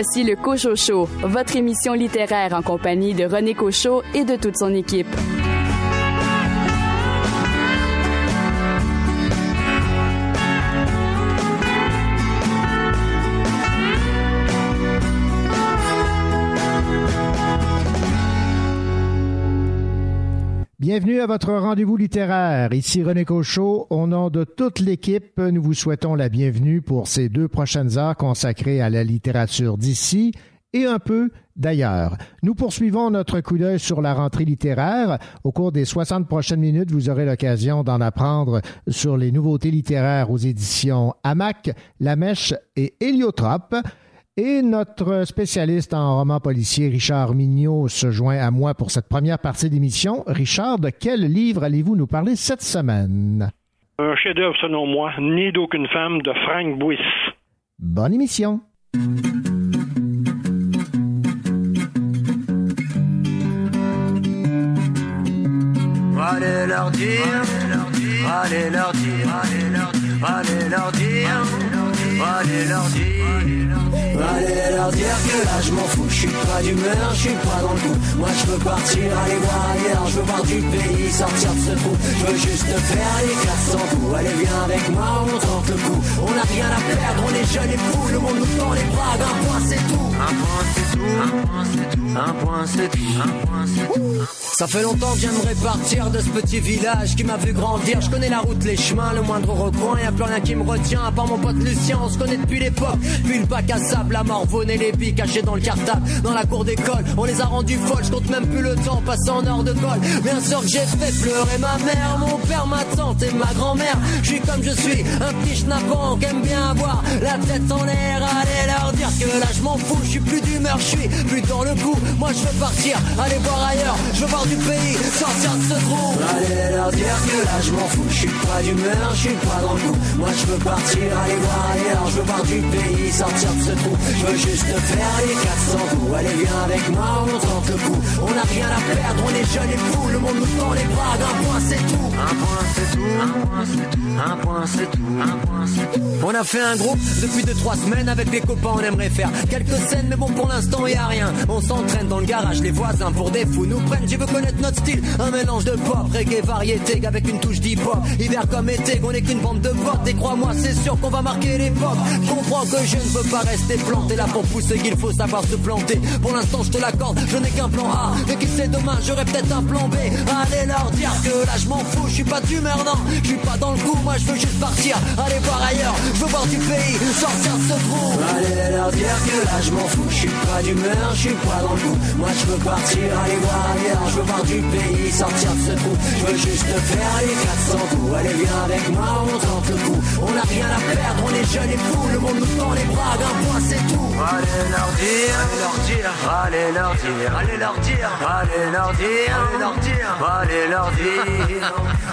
Voici le Cocho Show, votre émission littéraire en compagnie de René Cochot et de toute son équipe. Bienvenue à votre rendez-vous littéraire. Ici René Cochot. Au nom de toute l'équipe, nous vous souhaitons la bienvenue pour ces deux prochaines heures consacrées à la littérature d'ici et un peu d'ailleurs. Nous poursuivons notre coup d'œil sur la rentrée littéraire. Au cours des 60 prochaines minutes, vous aurez l'occasion d'en apprendre sur les nouveautés littéraires aux éditions Hamac, La Mèche et Héliotrope. Et notre spécialiste en roman policier, Richard Mignot, se joint à moi pour cette première partie d'émission. Richard, de quel livre allez-vous nous parler cette semaine? Un chef-d'œuvre selon moi, Ni d'aucune femme de Frank Bouis. Bonne émission. Allez leur dire, allez leur dire, allez leur dire, allez leur dire, allez leur dire. Allez leur dire que là je m'en fous, je suis pas d'humeur, je suis pas dans le coup. Moi je veux partir, aller voir ailleurs, je veux voir du pays, sortir de ce trou. Je veux juste faire les classes sans coup. Allez viens avec moi, on tente le coup. On n'a rien à perdre, on est jeunes et fous, le monde nous tend les bras, un point c'est tout. Un point c'est tout, un point c'est tout, un point c'est tout, un point c'est tout. Ça fait longtemps que j'aimerais partir de ce petit village qui m'a vu grandir. Je connais la route, les chemins, le moindre recoin, y a plus rien qui me retient à part mon pote Lucien. On se connaît depuis l'époque, puis le bac à sable, la morvonne et les billes cachés dans le cartable. Dans la cour d'école, on les a rendus folles, je compte même plus le temps passé en heure de colle. Bien sûr que j'ai fait pleurer ma mère, mon père, ma tante et ma grand-mère. Je suis comme je suis, un petit schnappant qui aime bien avoir la tête en l'air. Allez leur dire que là je m'en fous, je suis plus d'humeur, je suis plus dans le coup. Moi je veux partir, aller voir ailleurs, je veux voir du pays, sortir de ce trou. Allez leur dire que là je m'en fous, je suis pas d'humeur, je suis pas dans le coup. Moi je veux partir, aller voir ailleurs, je veux voir du pays, sortir de ce trou. Je veux juste faire les 400 coups. Allez viens avec moi, on tente le coup. On n'a rien à perdre, on est jeunes et fous, le monde nous tend les bras, un point c'est tout. Un point c'est tout, un point c'est tout, un point c'est tout, un point c'est tout. On a fait un groupe depuis 2-3 semaines avec les copains, on aimerait faire quelques scènes, mais bon pour l'instant y a rien. On s'entraîne dans le garage, les voisins pour des fous nous prennent. Je veux connaître notre style, un mélange de pop, reggae, variété, avec une touche d'hip-hop. Hiver comme été, qu'on est qu'une bande de potes. Et crois-moi, c'est sûr qu'on va marquer l'époque. Comprends que je ne veux pas rester planté là pour pousser qu'il faut savoir se planter. Pour l'instant, je te l'accorde, je n'ai qu'un plan A. Mais qui sait demain, j'aurai peut-être un plan B. Allez leur dire que là, je m'en fous, je suis pas d'humeur, non. Je suis pas dans le coup, moi, je veux juste partir. Aller voir ailleurs, je veux voir du pays, sortir de ce trou. Allez leur dire que là, je m'en fous, je suis pas d'humeur, je suis pas dans le coup. Moi, je veux partir, aller voir ailleurs, je veux voir du pays, sortir de ce trou. Je veux juste faire les 400 coups. Allez, viens avec moi, on tente le coup. On n'a rien à perdre, on est jeunes et fous, le monde nous tend les bras, un point, c'est tout. Allez leur dire, allez leur dire, allez leur dire, allez leur dire, allez leur dire, allez leur dire, allez leur dire,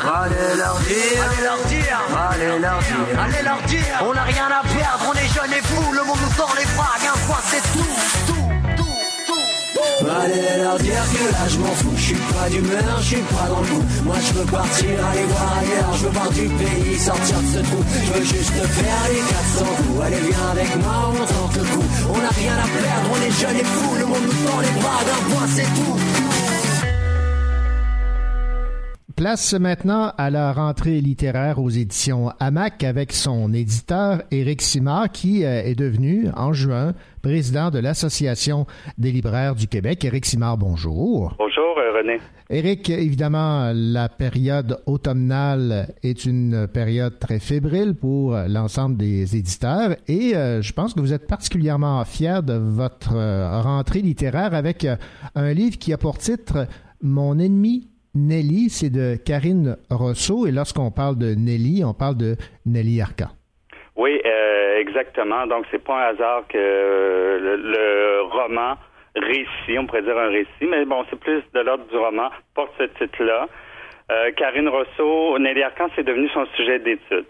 allez leur dire, allez leur dire, allez leur dire, allez leur dire. On n'a rien à perdre, on est dire que là je m'en fous, je suis pas d'humeur, je suis pas dans le coup. Moi je veux partir, aller voir ailleurs, je veux voir du pays, sortir de ce trou. Je veux juste faire les 400 coups. Allez viens avec moi, on tente le coup. On n'a rien à perdre, on est jeunes et fous, le monde nous tend les bras, d'un point c'est tout. Place maintenant à la rentrée littéraire aux éditions Hamac avec son éditeur Éric Simard qui euh, est devenu en juin président de l'Association des libraires du Québec. Éric Simard, bonjour. Bonjour euh, René. Éric, évidemment, la période automnale est une période très fébrile pour l'ensemble des éditeurs et euh, je pense que vous êtes particulièrement fier de votre rentrée littéraire avec un livre qui a pour titre Mon ennemi Nelly, c'est de Karine Rousseau. Et lorsqu'on parle de Nelly, on parle de Nelly Arca. Oui, euh, exactement. Donc, c'est pas un hasard que le, le, roman récit, on pourrait dire un récit, mais bon, c'est plus de l'ordre du roman, porte ce titre-là. Euh, Karine Rousseau, Nelly Arcan, c'est devenu son sujet d'étude.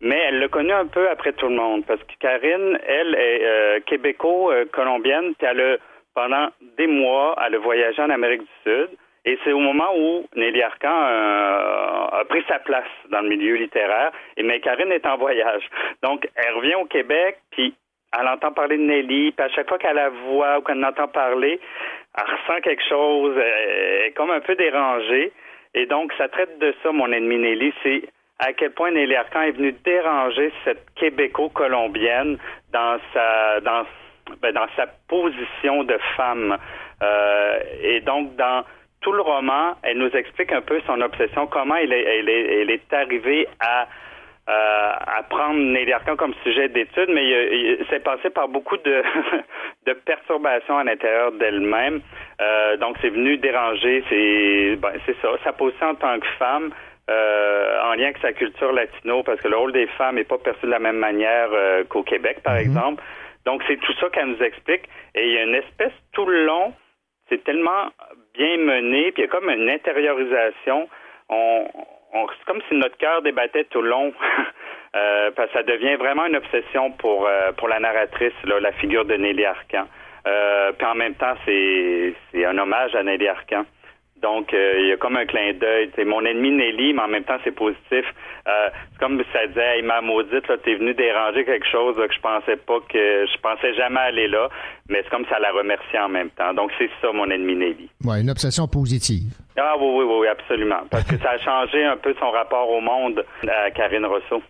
Mais elle l'a connu un peu après tout le monde, parce que Karine, elle est euh, québéco-colombienne, puis elle a, pendant des mois, elle a voyagé en Amérique du Sud. Et c'est au moment où Nelly Arcan euh, a pris sa place dans le milieu littéraire, et mais Karine est en voyage. Donc, elle revient au Québec, puis elle entend parler de Nelly, puis à chaque fois qu'elle la voit ou qu'elle entend parler, elle ressent quelque chose, elle est comme un peu dérangée. Et donc, ça traite de ça, mon ennemi Nelly, c'est à quel point Nelly Arcan est venue déranger cette québéco-colombienne dans sa dans ben, dans sa position de femme. Euh, et donc, dans tout le roman, elle nous explique un peu son obsession, comment elle est, elle est, elle est arrivée à euh, à prendre Nelly Arcan comme sujet d'étude, mais c'est passé par beaucoup de, de perturbations à l'intérieur d'elle-même. Euh, donc, c'est venu déranger, c'est ben, c'est ça, sa position en tant que femme. Euh, en lien avec sa culture latino, parce que le rôle des femmes n'est pas perçu de la même manière euh, qu'au Québec, par mhm. exemple. Donc, c'est tout ça qu'elle nous explique. Et il y a une espèce tout le long, c'est tellement bien mené, puis il y a comme une intériorisation. On, c'est comme si notre cœur débattait tout le long. euh, parce que ça devient vraiment une obsession pour, euh, pour la narratrice, là, la figure de Nelly Arcan. Euh, puis en même temps, c'est, c'est un hommage à Nelly Arcan. Donc, euh, il y a comme un clin d'œil. C'est mon ennemi Nelly, mais en même temps, c'est positif. Euh, c'est comme ça disait, hey, ma maudite, là, t'es venu déranger quelque chose que je pensais pas que je pensais jamais aller là. Mais c'est comme ça la remercier en même temps. Donc, c'est ça, mon ennemi Nelly. Ouais, une obsession positive. Ah oui, oui, oui, absolument. Parce que ça a changé un peu son rapport au monde à Karine Rousseau.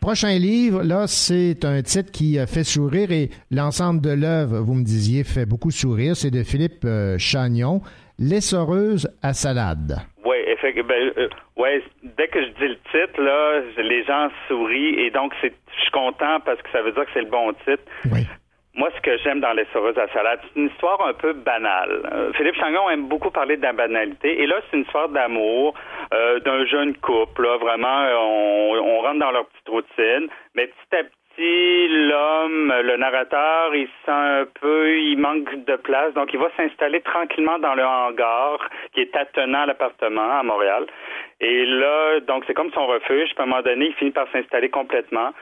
Prochain livre, là, c'est un titre qui fait sourire et l'ensemble de l'œuvre, vous me disiez, fait beaucoup sourire. C'est de Philippe euh, Chagnon. L'essoreuse à salade. Oui, effectivement. Ben, euh, ouais, dès que je dis le titre, là, les gens sourient et donc je suis content parce que ça veut dire que c'est le bon titre. Oui. Moi, ce que j'aime dans l'essoreuse à salade, c'est une histoire un peu banale. Euh, Philippe Changon aime beaucoup parler de la banalité. Et là, c'est une histoire d'amour euh, d'un jeune couple. Là, vraiment, on, on rentre dans leur petite routine. Mais petit à petit, l'homme, le narrateur, il sent un peu, il manque de place, donc il va s'installer tranquillement dans le hangar qui est attenant à l'appartement à Montréal. Et là, donc c'est comme son refuge. À un moment donné, il finit par s'installer complètement.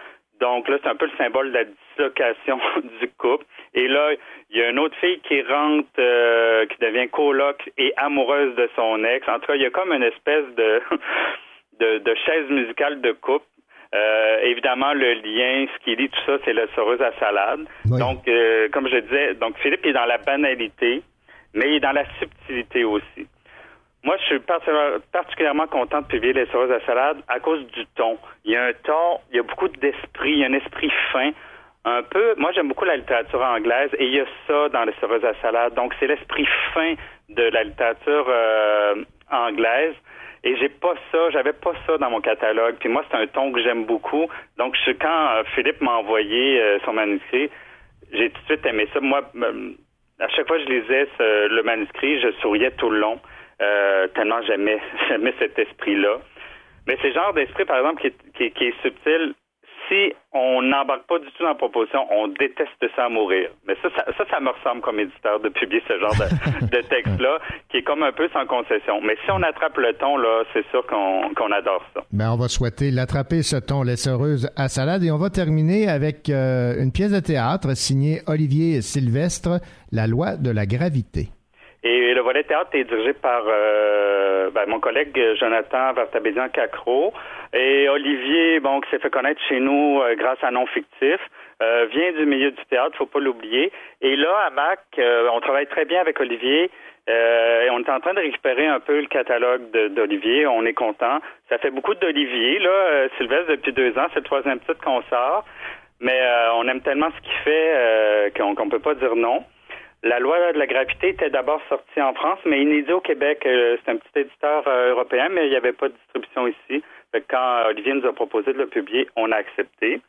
Donc là, c'est un peu le symbole de la dislocation du couple. Et là, il y a une autre fille qui rentre, euh, qui devient coloc et amoureuse de son ex. En tout cas, il y a comme une espèce de, de, de chaise musicale de couple. Euh, évidemment, le lien, ce qui lit tout ça, c'est le soreuse à salade. Donc, euh, comme je disais, donc Philippe est dans la banalité, mais il est dans la subtilité aussi. Moi, je suis particulièrement content de publier Les Soreuses à salade à cause du ton. Il y a un ton, il y a beaucoup d'esprit, il y a un esprit fin. Un peu, moi j'aime beaucoup la littérature anglaise et il y a ça dans Les Soreuses à salade. Donc c'est l'esprit fin de la littérature euh, anglaise et j'ai pas ça, j'avais pas ça dans mon catalogue. Puis moi, c'est un ton que j'aime beaucoup. Donc, je, quand euh, Philippe m'a envoyé euh, son manuscrit, j'ai tout de suite aimé ça. Moi, à chaque fois que je lisais le manuscrit, je souriais tout le long, euh, tellement j'aimais, cet esprit-là. Mais c'est le genre d'esprit, par exemple, qui est subtil si on n'embarque pas du tout dans la proposition, on déteste ça à mourir. Mais ça, ça, ça, me ressemble comme éditeur de publier ce genre de, texte-là, qui est comme un peu sans concession. Mais si on attrape le ton, là, c'est sûr qu'on adore ça. Ben, on va souhaiter l'attraper, ce ton laissereuse à salade. Et on va terminer avec euh, une pièce de théâtre signée Olivier Sylvestre, La loi de la gravité. Et le volet théâtre est dirigé par euh, ben, mon collègue Jonathan Vartabédian-Cacro. Et Olivier, bon, qui s'est fait connaître chez nous euh, grâce à Non Fictif, euh, vient du milieu du théâtre, faut pas l'oublier. Et là, à Mac, on travaille très bien avec Olivier. et on est en train de récupérer un peu le catalogue d'Olivier. On est content. Ça fait beaucoup d'Olivier, là. Sylvestre, depuis deux ans, c'est le troisième titre qu'on sort. Mais on aime tellement ce qu'il fait qu'on ne peut pas dire non. La loi de la gravité était d'abord sortie en France, mais inédit au Québec. Euh, c'est un petit éditeur euh, européen, mais il n'y avait pas de distribution ici. quand Olivier nous a proposé de le publier, on a accepté.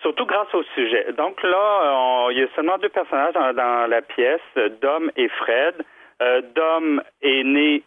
Surtout grâce au sujet. Donc là, il y a seulement deux personnages dans, la pièce, Dom et Fred. Euh, Dom est né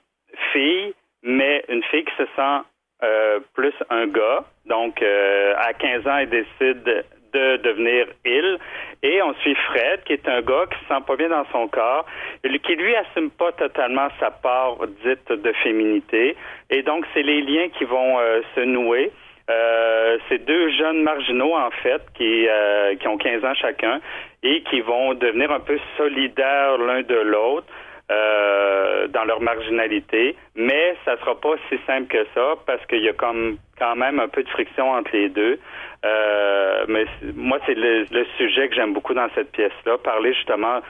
fille, mais une fille qui se sent plus un gars. Donc, à 15 ans, elle décide de devenir il. Et on suit Fred, qui est un gars qui se sent pas bien dans son corps, qui lui assume pas totalement sa part dite de féminité. Et donc, c'est les liens qui vont euh, se nouer. Euh, c'est deux jeunes marginaux, en fait, qui, euh, qui ont 15 ans chacun et qui vont devenir un peu solidaires l'un de l'autre. Dans leur marginalité, mais ça sera pas si simple que ça parce qu'il y a comme quand même un peu de friction entre les deux. Euh, mais moi, c'est le, sujet que j'aime beaucoup dans cette pièce-là, parler justement,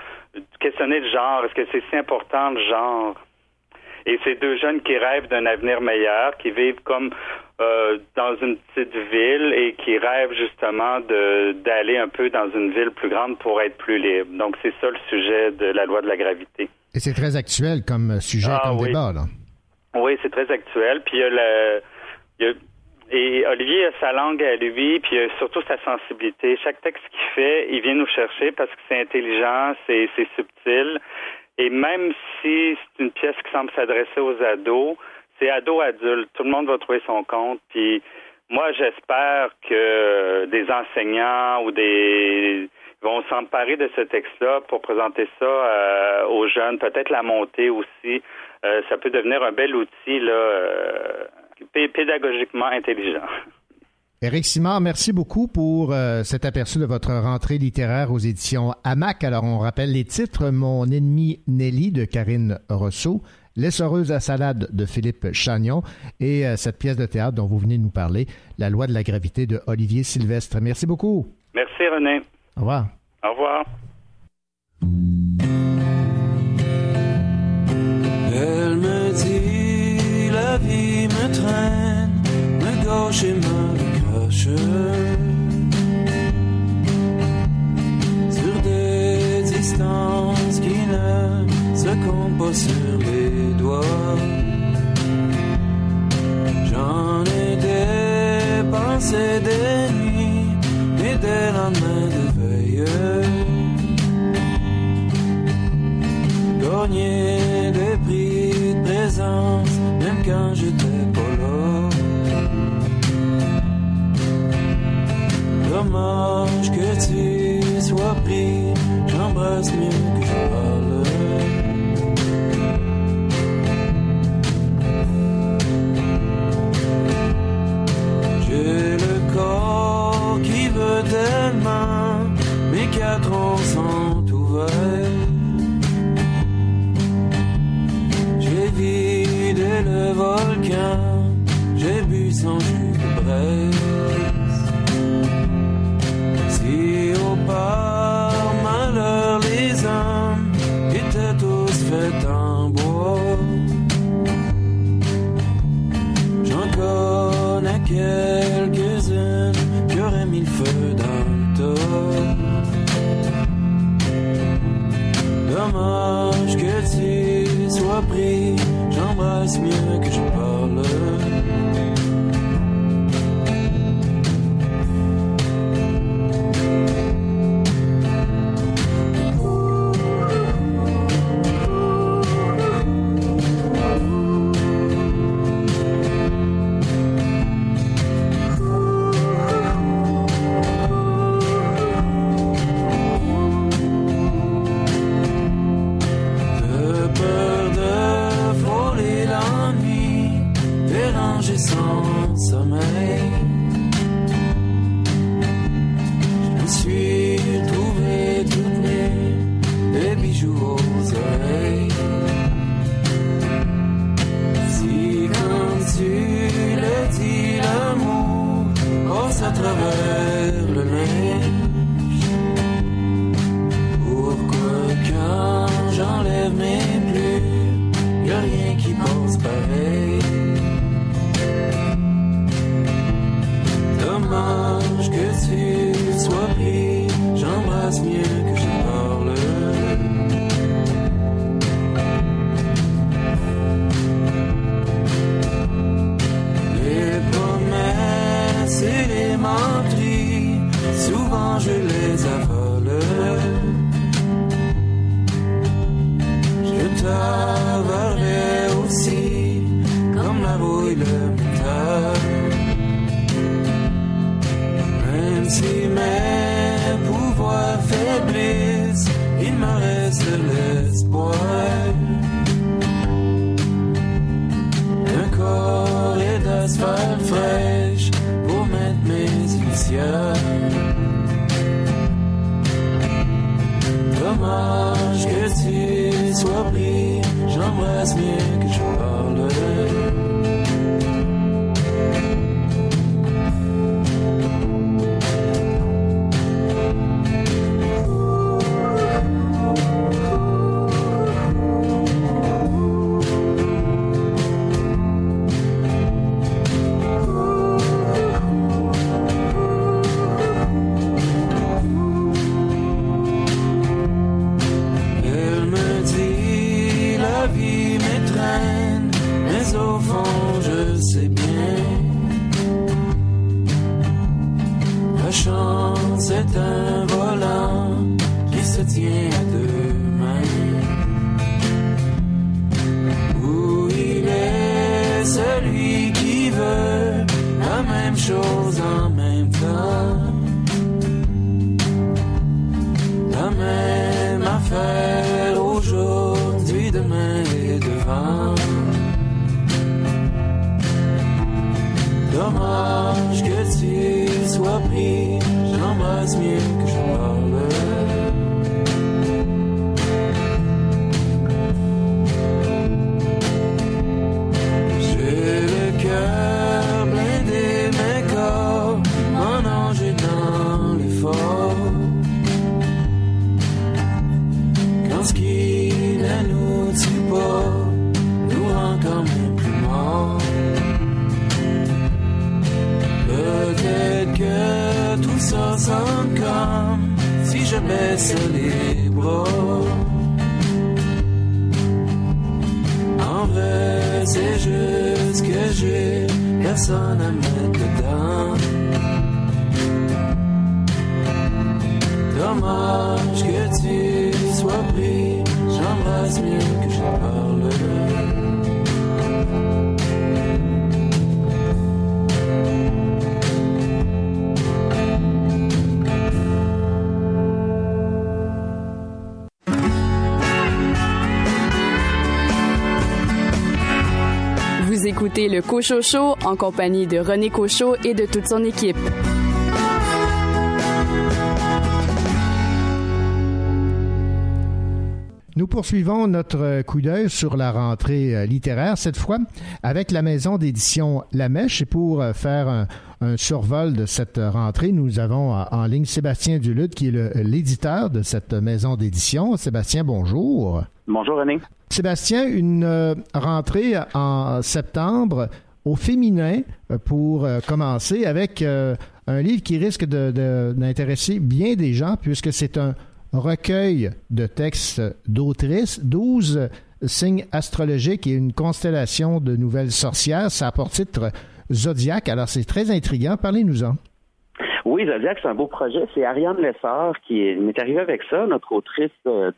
questionner le genre. Est-ce que c'est si important le genre? Et ces deux jeunes qui rêvent d'un avenir meilleur, qui vivent comme euh, dans une petite ville et qui rêvent justement d'aller un peu dans une ville plus grande pour être plus libre. Donc c'est ça le sujet de la loi de la gravité. Et c'est très actuel comme sujet, ah comme débat, là. Oui, c'est très actuel. Puis il y a le, il y a, et Olivier a sa langue à lui, puis surtout sa sensibilité. Chaque texte qu'il fait, il vient nous chercher parce que c'est intelligent, c'est subtil. Et même si c'est une pièce qui semble s'adresser aux ados, c'est ado-adulte. Tout le monde va trouver son compte. Puis moi, j'espère que des enseignants ou des vont s'emparer de ce texte-là pour présenter ça euh, aux jeunes, peut-être la montée aussi. Euh, ça peut devenir un bel outil là. Euh, pédagogiquement intelligent. Éric Simard, merci beaucoup pour euh, cet aperçu de votre rentrée littéraire aux éditions AMAC. Alors, on rappelle les titres Mon ennemi Nelly de Karine Rousseau, L'essoreuse à salade de Philippe Chagnon et euh, cette pièce de théâtre dont vous venez de nous parler, La loi de la gravité de Olivier Sylvestre. Merci beaucoup. Merci René. Au revoir. Au revoir. Elle me dit la vie me traîne, me gauche et me cache. Sur des distances qui ne se comptent pas sur les doigts. J'en ai dépensé des nuits et des lendemains Des prix de présence, même quand j'étais pas là. Dommage que tu sois pris, j'embrasse mieux j'embrasse mieux Même si Show en compagnie de René Cocho et de toute son équipe. Nous poursuivons notre coup d'œil sur la rentrée euh, littéraire, cette fois avec la maison d'édition La Mèche. Et pour euh, faire un, un survol de cette rentrée, nous avons en ligne Sébastien Duluth, qui est l'éditeur de cette maison d'édition. Sébastien, bonjour. Bonjour René. Sébastien, une euh, rentrée en septembre au féminin euh, pour euh, commencer avec euh, un livre qui risque de- de- d'intéresser bien des gens puisque c'est un recueil de textes d'autrices, 12 signes astrologiques et une constellation de nouvelles sorcières. Ça a pour titre Zodiac. Alors c'est très intriguant. Parlez-nous-en. Oui, Zodiac, c'est un beau projet. C'est Ariane Lessard qui est- m'est arrivée avec ça, notre autrice de-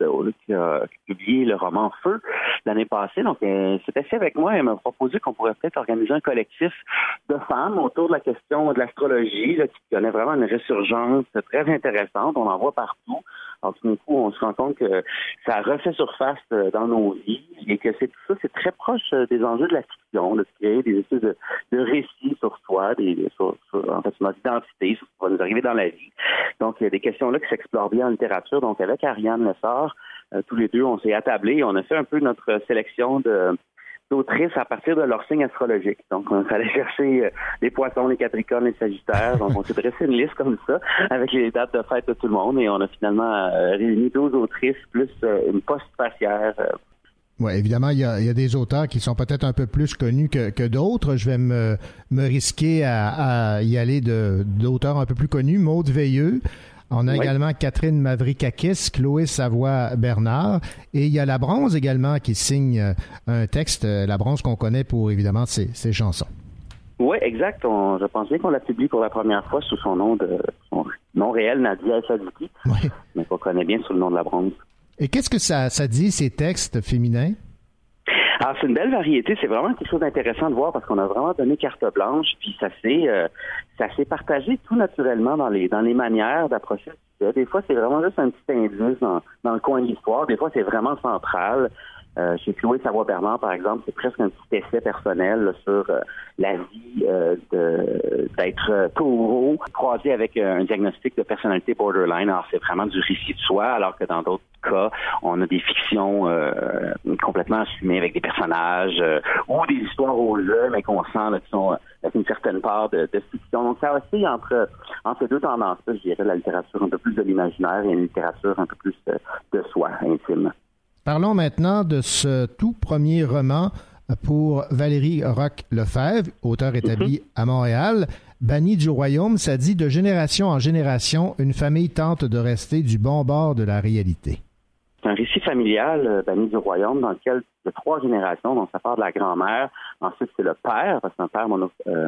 qui a publié le roman Feu l'année passée. Donc, elle s'est assise avec moi et elle m'a proposé qu'on pourrait peut-être organiser un collectif de femmes autour de la question de l'astrologie, qui connaît vraiment une résurgence très intéressante. On en voit partout. Alors, tout coup, on se rend compte que ça refait surface euh, dans nos vies et que c'est tout ça, c'est très proche euh, des enjeux de la fiction, de créer des espèces de, de récits sur soi, des, sur, en fait, sur notre identité, sur ce qui va nous arriver dans la vie. Donc, il y a des questions-là qui s'explorent bien en littérature. Donc, avec Ariane Lessard, euh, tous les deux, on s'est attablés on a fait un peu notre sélection de d'autrices à partir de leur signe astrologique. Donc, on fallait chercher euh, les poissons, les capricornes, les sagittaires. Donc, on s'est dressé une liste comme ça avec les dates de fête de tout le monde et on a finalement euh, réuni 12 autrices plus euh, une poste euh, Oui, évidemment, il y, a, des auteurs qui sont peut-être un peu plus connus que, d'autres. Je vais me, me risquer à, à y aller d'auteurs un peu plus connus. Maude Veilleux. On a Oui. également Catherine Mavrikakis, Chloé Savoie-Bernard. Et il y a La Bronze également qui signe euh, un texte. euh, La Bronze qu'on connaît pour, évidemment, ses, ses chansons. Oui, exact. On- je pense bien qu'on l'a publié pour la première fois sous son nom de son nom réel, Nadia Sadiki, Oui. mais qu'on connaît bien sous le nom de la bronze. Et qu'est-ce que ça, ça dit, ces textes féminins? Alors, c'est une belle variété. C'est vraiment quelque chose d'intéressant de voir parce qu'on a vraiment donné carte blanche, puis ça s'est, euh, ça s'est partagé tout naturellement dans les, dans les manières d'approcher. Des fois, c'est vraiment juste un petit indice dans, dans le coin de l'histoire. Des fois, c'est vraiment central. Euh, chez Chloé Savoie-Bernard, par exemple, c'est presque un petit essai personnel là, sur euh, la vie euh, d'être euh, taureau, croisé avec euh, un diagnostic de personnalité borderline. Alors, c'est vraiment du récit de soi, alors que dans d'autres cas, on a des fictions euh, complètement assumées avec des personnages ou des histoires au jeu, mais qu'on sent là, qui sont avec une certaine part de, de fiction. Donc, ça aussi entre, entre deux tendances-là, je dirais, la littérature un peu plus de l'imaginaire et une littérature un peu plus de soi, intime. Parlons maintenant de ce tout premier roman pour Valérie Roch-Lefebvre, auteur établi à Montréal. Banni du royaume, ça dit de génération en génération, une famille tente de rester du bon bord de la réalité. C'est un récit familial, euh, banni du royaume, dans lequel de trois générations, donc ça part de la grand-mère Ensuite, c'est le père, parce que c'est un père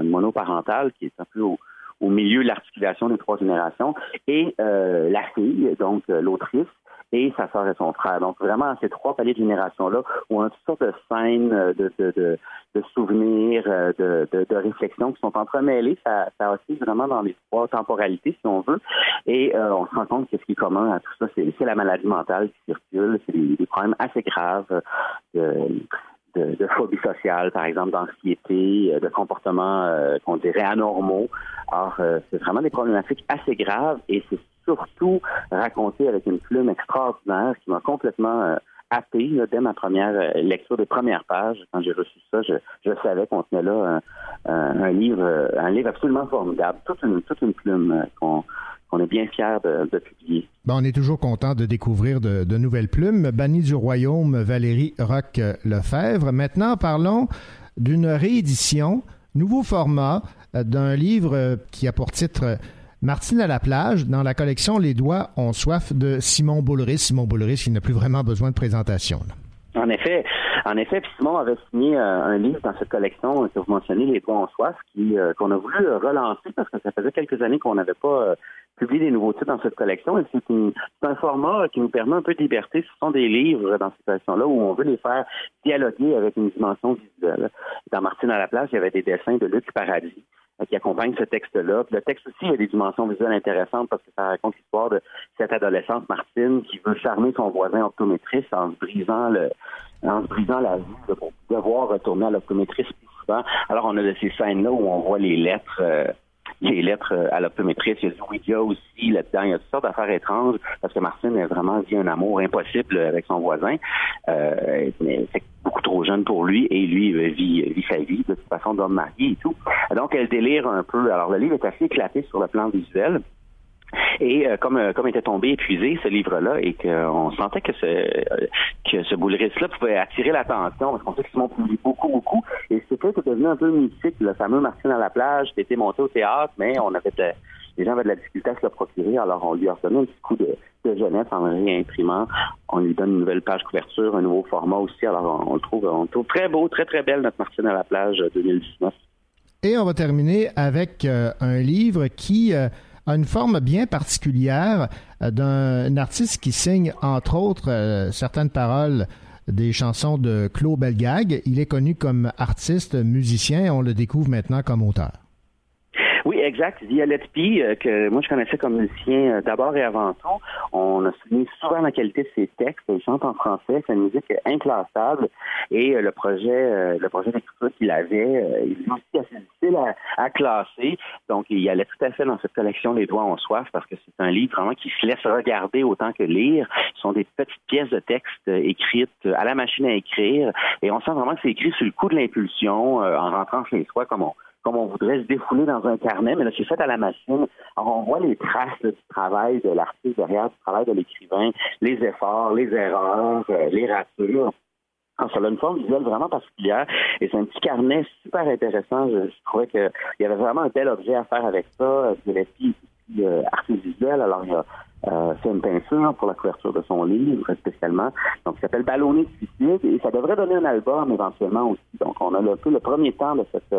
monoparental qui est un peu au, au milieu de l'articulation des trois générations, et la fille, donc l'autrice, et sa soeur et son frère. Donc vraiment, ces trois paliers de génération-là, où on a toutes sortes de scènes, euh, de, de, de, de souvenirs, euh, de, de, réflexions qui sont entremêlées. Ça, ça aussi vraiment dans les trois temporalités, si on veut. Et euh, on se rend compte que ce qui est commun à tout ça, c'est la maladie mentale qui circule, c'est des, problèmes assez graves de, de, phobie sociale, par exemple, d'anxiété, de comportements qu'on dirait anormaux. Alors, c'est vraiment des problématiques assez graves et c'est surtout raconté avec une plume extraordinaire qui m'a complètement euh, dès ma première euh, lecture des premières pages. Quand j'ai reçu ça, je, savais qu'on tenait là un, livre, euh, un livre absolument formidable, toute une, toute une plume qu'on est bien fiers de, publier. on est toujours content de découvrir de, de nouvelles plumes. Banni du Royaume, Valérie Roch-Lefebvre. Maintenant, parlons d'une réédition, nouveau format d'un livre qui a pour titre Martine à la plage, dans la collection Les doigts ont soif de Simon Boulris. Simon Boulris, il n'a plus vraiment besoin de présentation. En effet, en effet, Simon avait signé euh, un livre dans cette collection que vous mentionnez, Les doigts ont soif, qui euh, qu'on a voulu relancer parce que ça faisait quelques années qu'on n'avait pas euh, publié des nouveaux titres dans cette collection. C'est un format qui nous permet un peu de liberté. Ce sont des livres dans cette collection-là où on veut les faire dialoguer avec une dimension visuelle. Dans Martine à la plage, il y avait des dessins de Luc Paradis. Euh, qui accompagne ce texte-là. Le texte aussi a des dimensions visuelles intéressantes parce que ça raconte l'histoire de cette adolescente Martine qui veut charmer son voisin optométriste en brisant le en brisant la vue pour devoir retourner à l'optométriste plus souvent. Alors on a de ces scènes-là où on voit les lettres euh, les lettres euh, à l'optométriste. Il y a du Ouija aussi là-dedans. Il y a toutes sortes d'affaires étranges parce que Martine a vraiment dit un amour impossible avec son voisin. Euh, mais c'est beaucoup trop jeune pour lui et lui vit, vit sa vie de toute façon d'homme marié et tout. Donc elle délire un peu. Alors le livre est assez éclaté sur le plan visuel. Et euh, comme euh, comme était tombé épuisé ce livre-là et qu'on sentait que ce que ce là pouvait attirer l'attention parce qu'on sait que Simon publie beaucoup beaucoup. Et c'est peut-être devenu un peu mythique le fameux Martine à la plage qui était monté au théâtre mais on avait les gens avaient de la difficulté à se le procurer alors on lui a donné un petit coup de, jeunesse en réimprimant. On lui donne une nouvelle page couverture un nouveau format aussi alors on, le trouve on le trouve très beau très très belle notre Martine à la plage 2019 et on va terminer avec euh, un livre qui a une forme bien particulière euh, d'un artiste qui signe, entre autres, euh, certaines paroles des chansons de Claude Belgag. Il est connu comme artiste, musicien, on le découvre maintenant comme auteur. Exact. Violette P, euh, que moi je connaissais comme musicien euh, d'abord et avant tout. On a souligné souvent la qualité de ses textes. Il chante en français, une musique inclassable. Et euh, le projet, le projet d'écriture qu'il avait, il est aussi assez difficile à, classer. Donc, il y allait tout à fait dans cette collection Les Doigts en soif parce que c'est un livre vraiment qui se laisse regarder autant que lire. Ce sont des petites pièces de texte écrites à la machine à écrire. Et on sent vraiment que c'est écrit sur le coup de l'impulsion, en rentrant chez soi, comme on, comme on voudrait se défouler dans un carnet, mais là, c'est fait à la machine. Alors, on voit les traces du travail de l'artiste derrière, du travail de l'écrivain, les efforts, les erreurs, euh, les ratures. Alors, ça a une forme visuelle vraiment particulière et c'est un petit carnet super intéressant. Je, trouvais qu'il y avait vraiment un tel objet à faire avec ça. Gillespie est aussi artiste visuel, alors il a euh, fait une peinture pour la couverture de son livre spécialement. Donc, il s'appelle Ballonné de suicide et ça devrait donner un album éventuellement aussi. Donc, on a un peu le premier temps de cette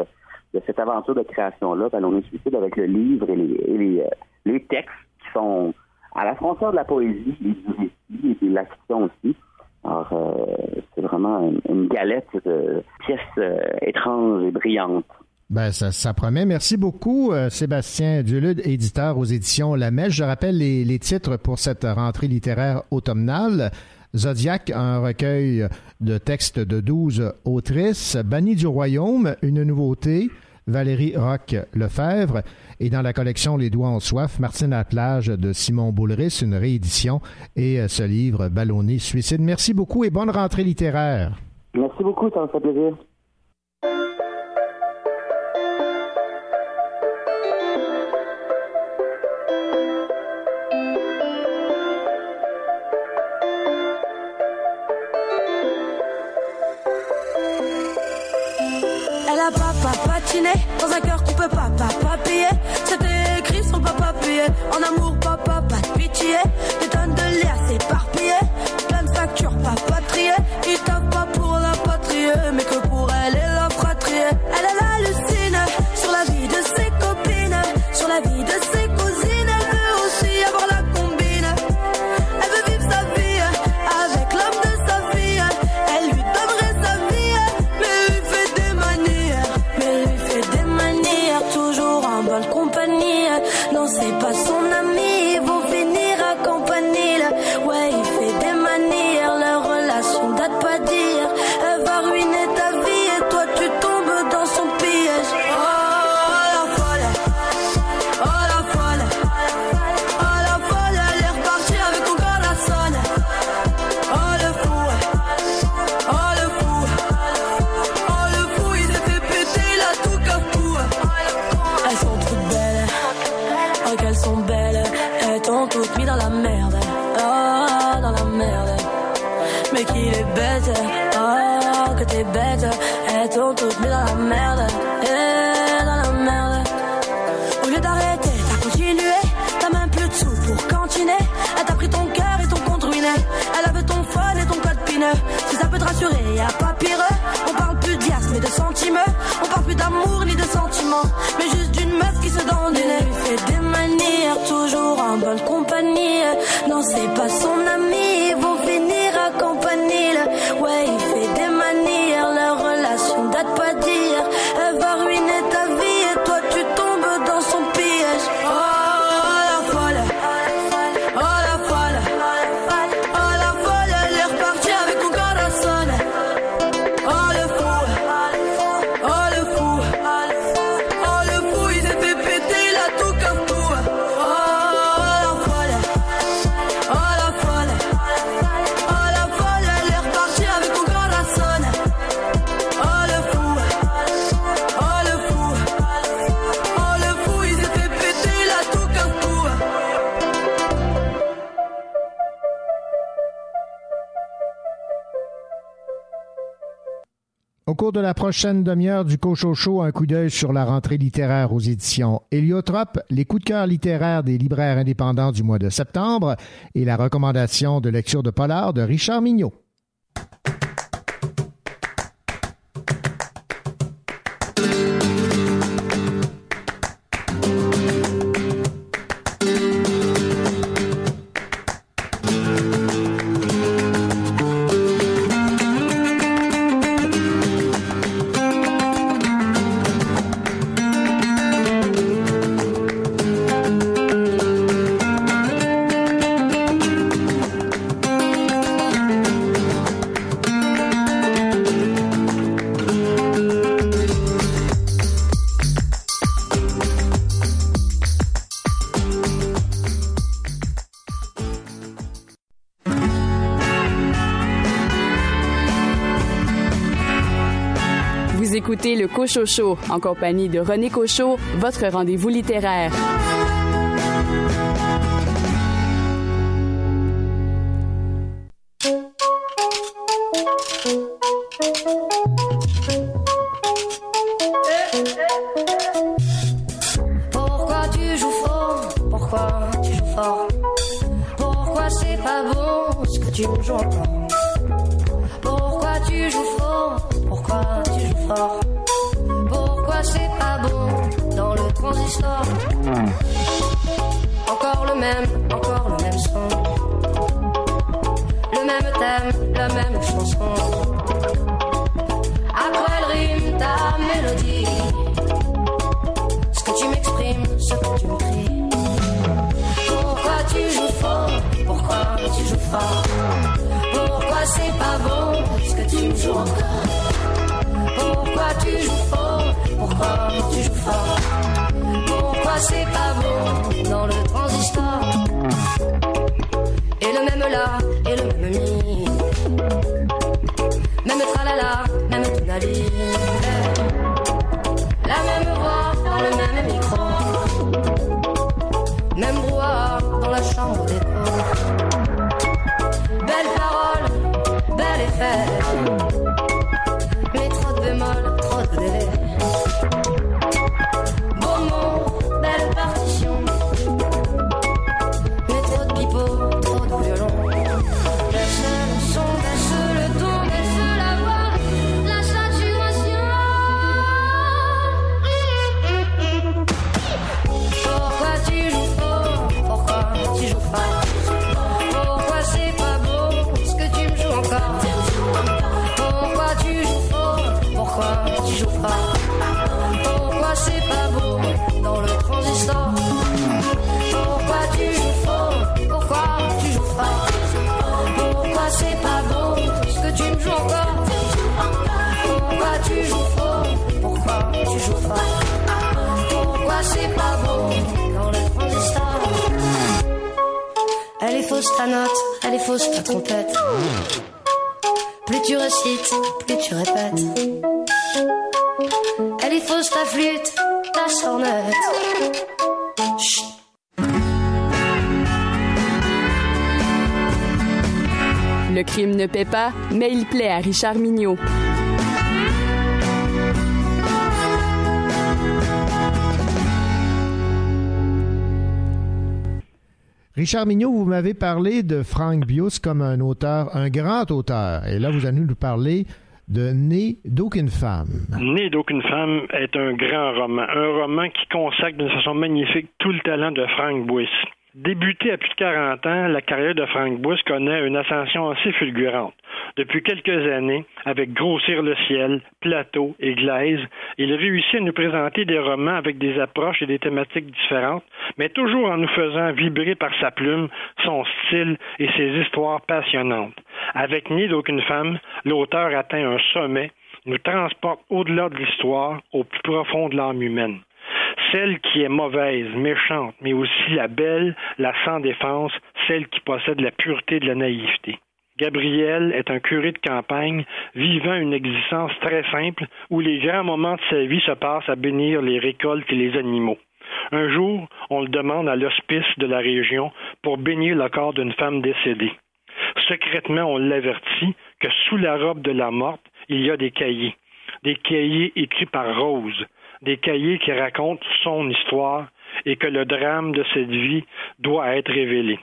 de cette aventure de création-là, Ballonné Suicide, avec le livre et les, euh, les, textes qui sont à la frontière de la poésie et du récit et de la fiction aussi. Alors, euh, c'est vraiment une, galette de pièces euh, étranges et brillantes. Ben, ça, promet. Merci beaucoup, Sébastien Dulude, éditeur aux éditions La Mèche. Je rappelle les titres pour cette rentrée littéraire automnale. Zodiac, un recueil de textes de 12 autrices. Banni du Royaume, une nouveauté. Valérie Roch-Lefebvre. Et dans la collection Les Doigts en soif, Martine Attelage de Simon Boulris, une réédition. Et euh, ce livre, Ballonné Suicide. Merci beaucoup et bonne rentrée littéraire. Merci beaucoup, ça me fait plaisir. Dans un cœur qu'on peut pas, pas, pas payer. C'était écrit sur papa papier. En amour, papa, pas de pitié. Des tonnes de liasses s'éparpiller. Plein de factures, pas patrier. Ils tapent pas pour la patrie, mais que pour elle la prochaine demi-heure du Cochocho, un coup d'œil sur la rentrée littéraire aux éditions Héliotrope, les coups de cœur littéraires des libraires indépendants du mois de septembre et la recommandation de lecture de polar de Richard Mignot. Écoutez le Cocho Show en compagnie de René Cocho, votre rendez-vous littéraire. Pourquoi tu joues fort? Pourquoi tu joues fort? Pourquoi c'est pas bon ce que tu joues encore? Pourquoi tu joues fort? Pourquoi tu joues fort? C'est pas bon dans le transistor. Encore le même, encore le même son. Le même thème, la même chanson. Après le rime, ta mélodie. Ce que tu m'exprimes, ce que tu me cries. Pourquoi tu joues fort? Pourquoi tu joues fort? Pourquoi c'est pas bon ce que tu me joues encore? Pourquoi tu joues fort? Pourquoi tu joues fort Pourquoi c'est pas bon dans le transistor Et le même là, et le même mi elle est fausse ta trompette. Plus tu récites, plus tu répètes. Elle est fausse ta flûte, ta sornette. Chut. Le crime ne paie pas, mais il plaît à Richard Mignot. Richard Mignot, vous m'avez parlé de Frank Bios comme un auteur, un grand auteur. Et là, vous allez nous parler de Né d'aucune femme. Né d'aucune femme est un grand roman, un roman qui consacre d'une façon magnifique tout le talent de Frank Buis. Débuté à plus de 40 ans, la carrière de Frank Bush connaît une ascension assez fulgurante. Depuis quelques années, avec Grossir le ciel, Plateau et Glaise, il réussit à nous présenter des romans avec des approches et des thématiques différentes, mais toujours en nous faisant vibrer par sa plume, son style et ses histoires passionnantes. Avec Ni d'aucune femme, l'auteur atteint un sommet, nous transporte au-delà de l'histoire, au plus profond de l'âme humaine celle qui est mauvaise, méchante, mais aussi la belle, la sans défense, celle qui possède la pureté de la naïveté. Gabriel est un curé de campagne vivant une existence très simple où les grands moments de sa vie se passent à bénir les récoltes et les animaux. Un jour, on le demande à l'hospice de la région pour bénir le corps d'une femme décédée. Secrètement, on l'avertit que sous la robe de la morte, il y a des cahiers. Des cahiers écrits par Rose, des cahiers qui racontent son histoire et que le drame de cette vie doit être révélé.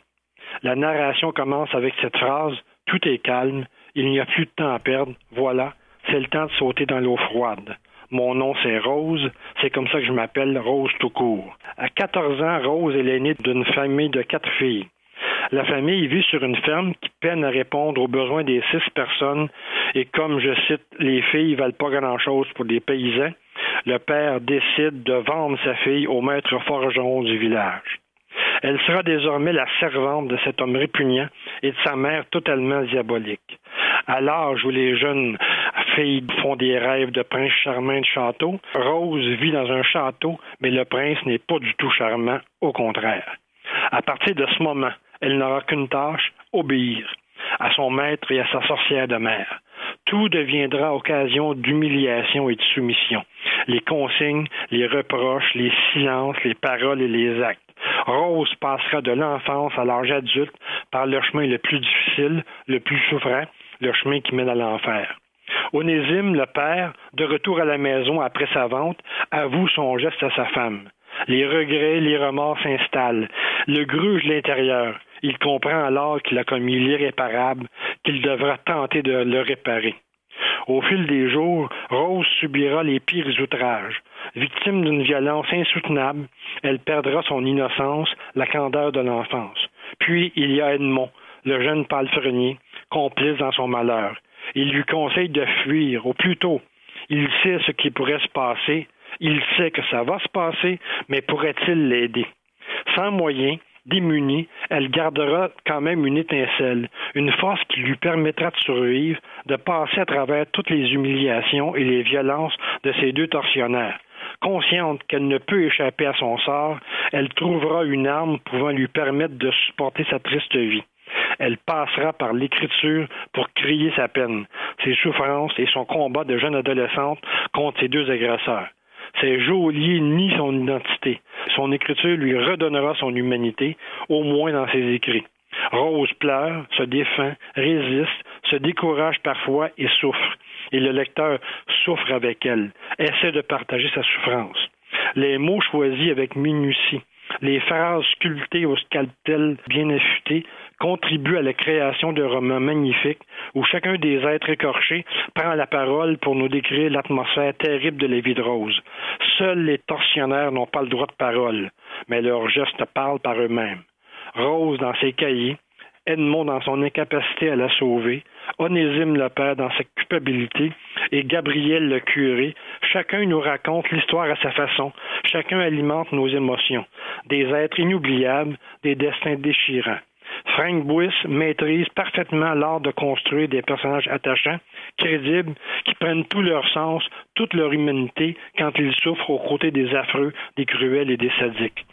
La narration commence avec cette phrase Tout est calme, il n'y a plus de temps à perdre, voilà, c'est le temps de sauter dans l'eau froide. Mon nom, c'est Rose. C'est comme ça que je m'appelle Rose tout court. À 14 ans, Rose est l'aînée d'une famille de quatre filles. La famille vit sur une ferme qui peine à répondre aux besoins des six personnes et comme je cite, les filles valent pas grand-chose pour des paysans, le père décide de vendre sa fille au maître forgeron du village. Elle sera désormais la servante de cet homme répugnant et de sa mère totalement diabolique. À l'âge où les jeunes filles font des rêves de prince charmant de château, Rose vit dans un château, mais le prince n'est pas du tout charmant, au contraire. À partir de ce moment, elle n'aura qu'une tâche, obéir à son maître et à sa sorcière de mère. Tout deviendra occasion d'humiliation et de soumission. Les consignes, les reproches, les silences, les paroles et les actes. Rose passera de l'enfance à l'âge adulte par le chemin le plus difficile, le plus souffrant, le chemin qui mène à l'enfer. Onésime, le père, de retour à la maison après sa vente, avoue son geste à sa femme. Les regrets, les remords s'installent. Le gruge l'intérieur. Il comprend alors qu'il a commis l'irréparable, qu'il devra tenter de le réparer. Au fil des jours, Rose subira les pires outrages. Victime d'une violence insoutenable, elle perdra son innocence, la candeur de l'enfance. Puis il y a Edmond, le jeune palefrenier, complice dans son malheur. Il lui conseille de fuir au plus tôt. Il sait ce qui pourrait se passer, il sait que ça va se passer, mais pourrait-il l'aider? Sans moyen, démunie, elle gardera quand même une étincelle, une force qui lui permettra de survivre, de passer à travers toutes les humiliations et les violences de ces deux tortionnaires. Consciente qu'elle ne peut échapper à son sort, elle trouvera une arme pouvant lui permettre de supporter sa triste vie. Elle passera par l'écriture pour crier sa peine, ses souffrances et son combat de jeune adolescente contre ses deux agresseurs. Ses geôliers nient son identité. Son écriture lui redonnera son humanité, au moins dans ses écrits. Rose pleure, se défend, résiste, se décourage parfois et souffre. Et le lecteur souffre avec elle, essaie de partager sa souffrance. Les mots choisis avec minutie, les phrases sculptées au scalpel bien affûté contribuent à la création de romans magnifiques où chacun des êtres écorchés prend la parole pour nous décrire l'atmosphère terrible de la vie de Rose. Seuls les tortionnaires n'ont pas le droit de parole, mais leurs gestes parlent par eux-mêmes. Rose dans ses cahiers, Edmond dans son incapacité à la sauver, Onésime le père dans sa culpabilité et Gabriel le curé, chacun nous raconte l'histoire à sa façon, chacun alimente nos émotions, des êtres inoubliables, des destins déchirants. Frank Buis maîtrise parfaitement l'art de construire des personnages attachants, crédibles, qui prennent tout leur sens, toute leur humanité quand ils souffrent aux côtés des affreux, des cruels et des sadiques.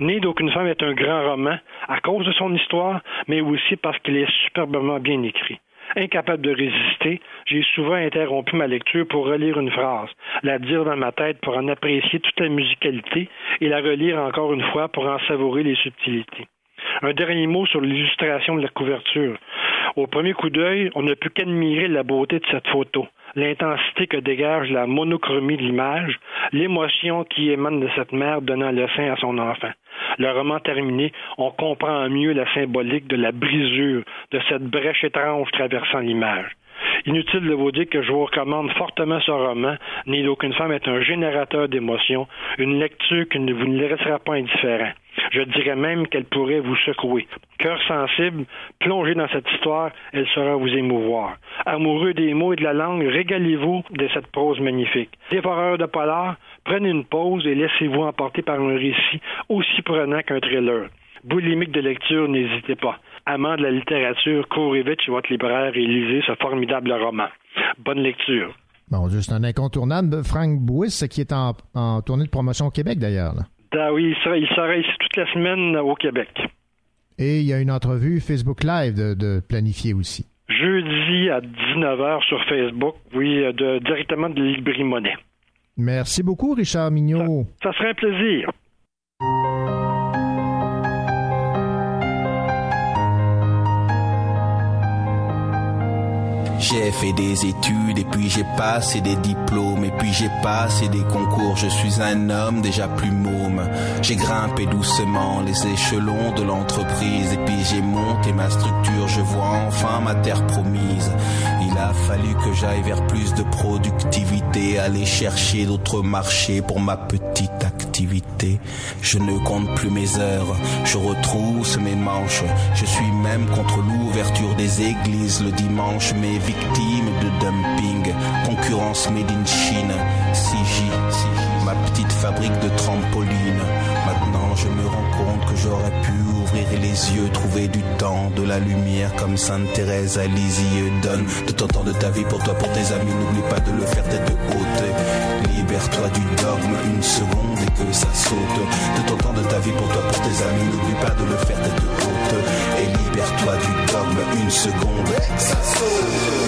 Né d'aucune femme est un grand roman à cause de son histoire, mais aussi parce qu'il est superbement bien écrit. Incapable de résister, j'ai souvent interrompu ma lecture pour relire une phrase, la dire dans ma tête pour en apprécier toute la musicalité et la relire encore une fois pour en savourer les subtilités. Un dernier mot sur l'illustration de la couverture. Au premier coup d'œil, on ne peut qu'admirer la beauté de cette photo l'intensité que dégage la monochromie de l'image, l'émotion qui émane de cette mère donnant le sein à son enfant. Le roman terminé, on comprend mieux la symbolique de la brisure, de cette brèche étrange traversant l'image. Inutile de vous dire que je vous recommande fortement ce roman. Ni d'aucune femme est un générateur d'émotions, une lecture qui ne vous ne laissera pas indifférent. Je dirais même qu'elle pourrait vous secouer. Cœur sensible, plongez dans cette histoire, elle saura vous émouvoir. Amoureux des mots et de la langue, régalez-vous de cette prose magnifique. Dévoreur de polar, prenez une pause et laissez-vous emporter par un récit aussi prenant qu'un thriller. Boulimique de lecture, n'hésitez pas. Amant de la littérature, courez vite chez votre libraire et lisez ce formidable roman. Bonne lecture. Bon, juste un incontournable. Frank Bouis, qui est en, en tournée de promotion au Québec, d'ailleurs. Ah oui, il sera, il sera ici toute la semaine au Québec. Et il y a une entrevue Facebook Live de, de planifier aussi. Jeudi à 19h sur Facebook, oui, de, directement de Libri Monnaie. Merci beaucoup, Richard Mignot. Ça, ça serait un plaisir. J'ai fait des études et puis j'ai passé des diplômes et puis j'ai passé des concours. Je suis un homme déjà plus môme. J'ai grimpé doucement les échelons de l'entreprise et puis j'ai monté ma structure. Je vois enfin ma terre promise. Il a fallu que j'aille vers plus de productivité, aller chercher d'autres marchés pour ma petite activité. Je ne compte plus mes heures, je retrousse mes manches. Je suis même contre l'ouverture des églises le dimanche, mais victime de dumping, concurrence made in Chine, CJ, ma petite fabrique de trampoline. Je me rends compte que j'aurais pu ouvrir les yeux, trouver du temps, de la lumière comme Sainte Thérèse à Lisieux. Donne de ton temps de ta vie pour toi, pour tes amis, n'oublie pas de le faire tête haute. Libère-toi du dogme une seconde et que ça saute. De ton temps de ta vie pour toi, pour tes amis, n'oublie pas de le faire tête haute. Et libère-toi du dogme une seconde et que ça C'est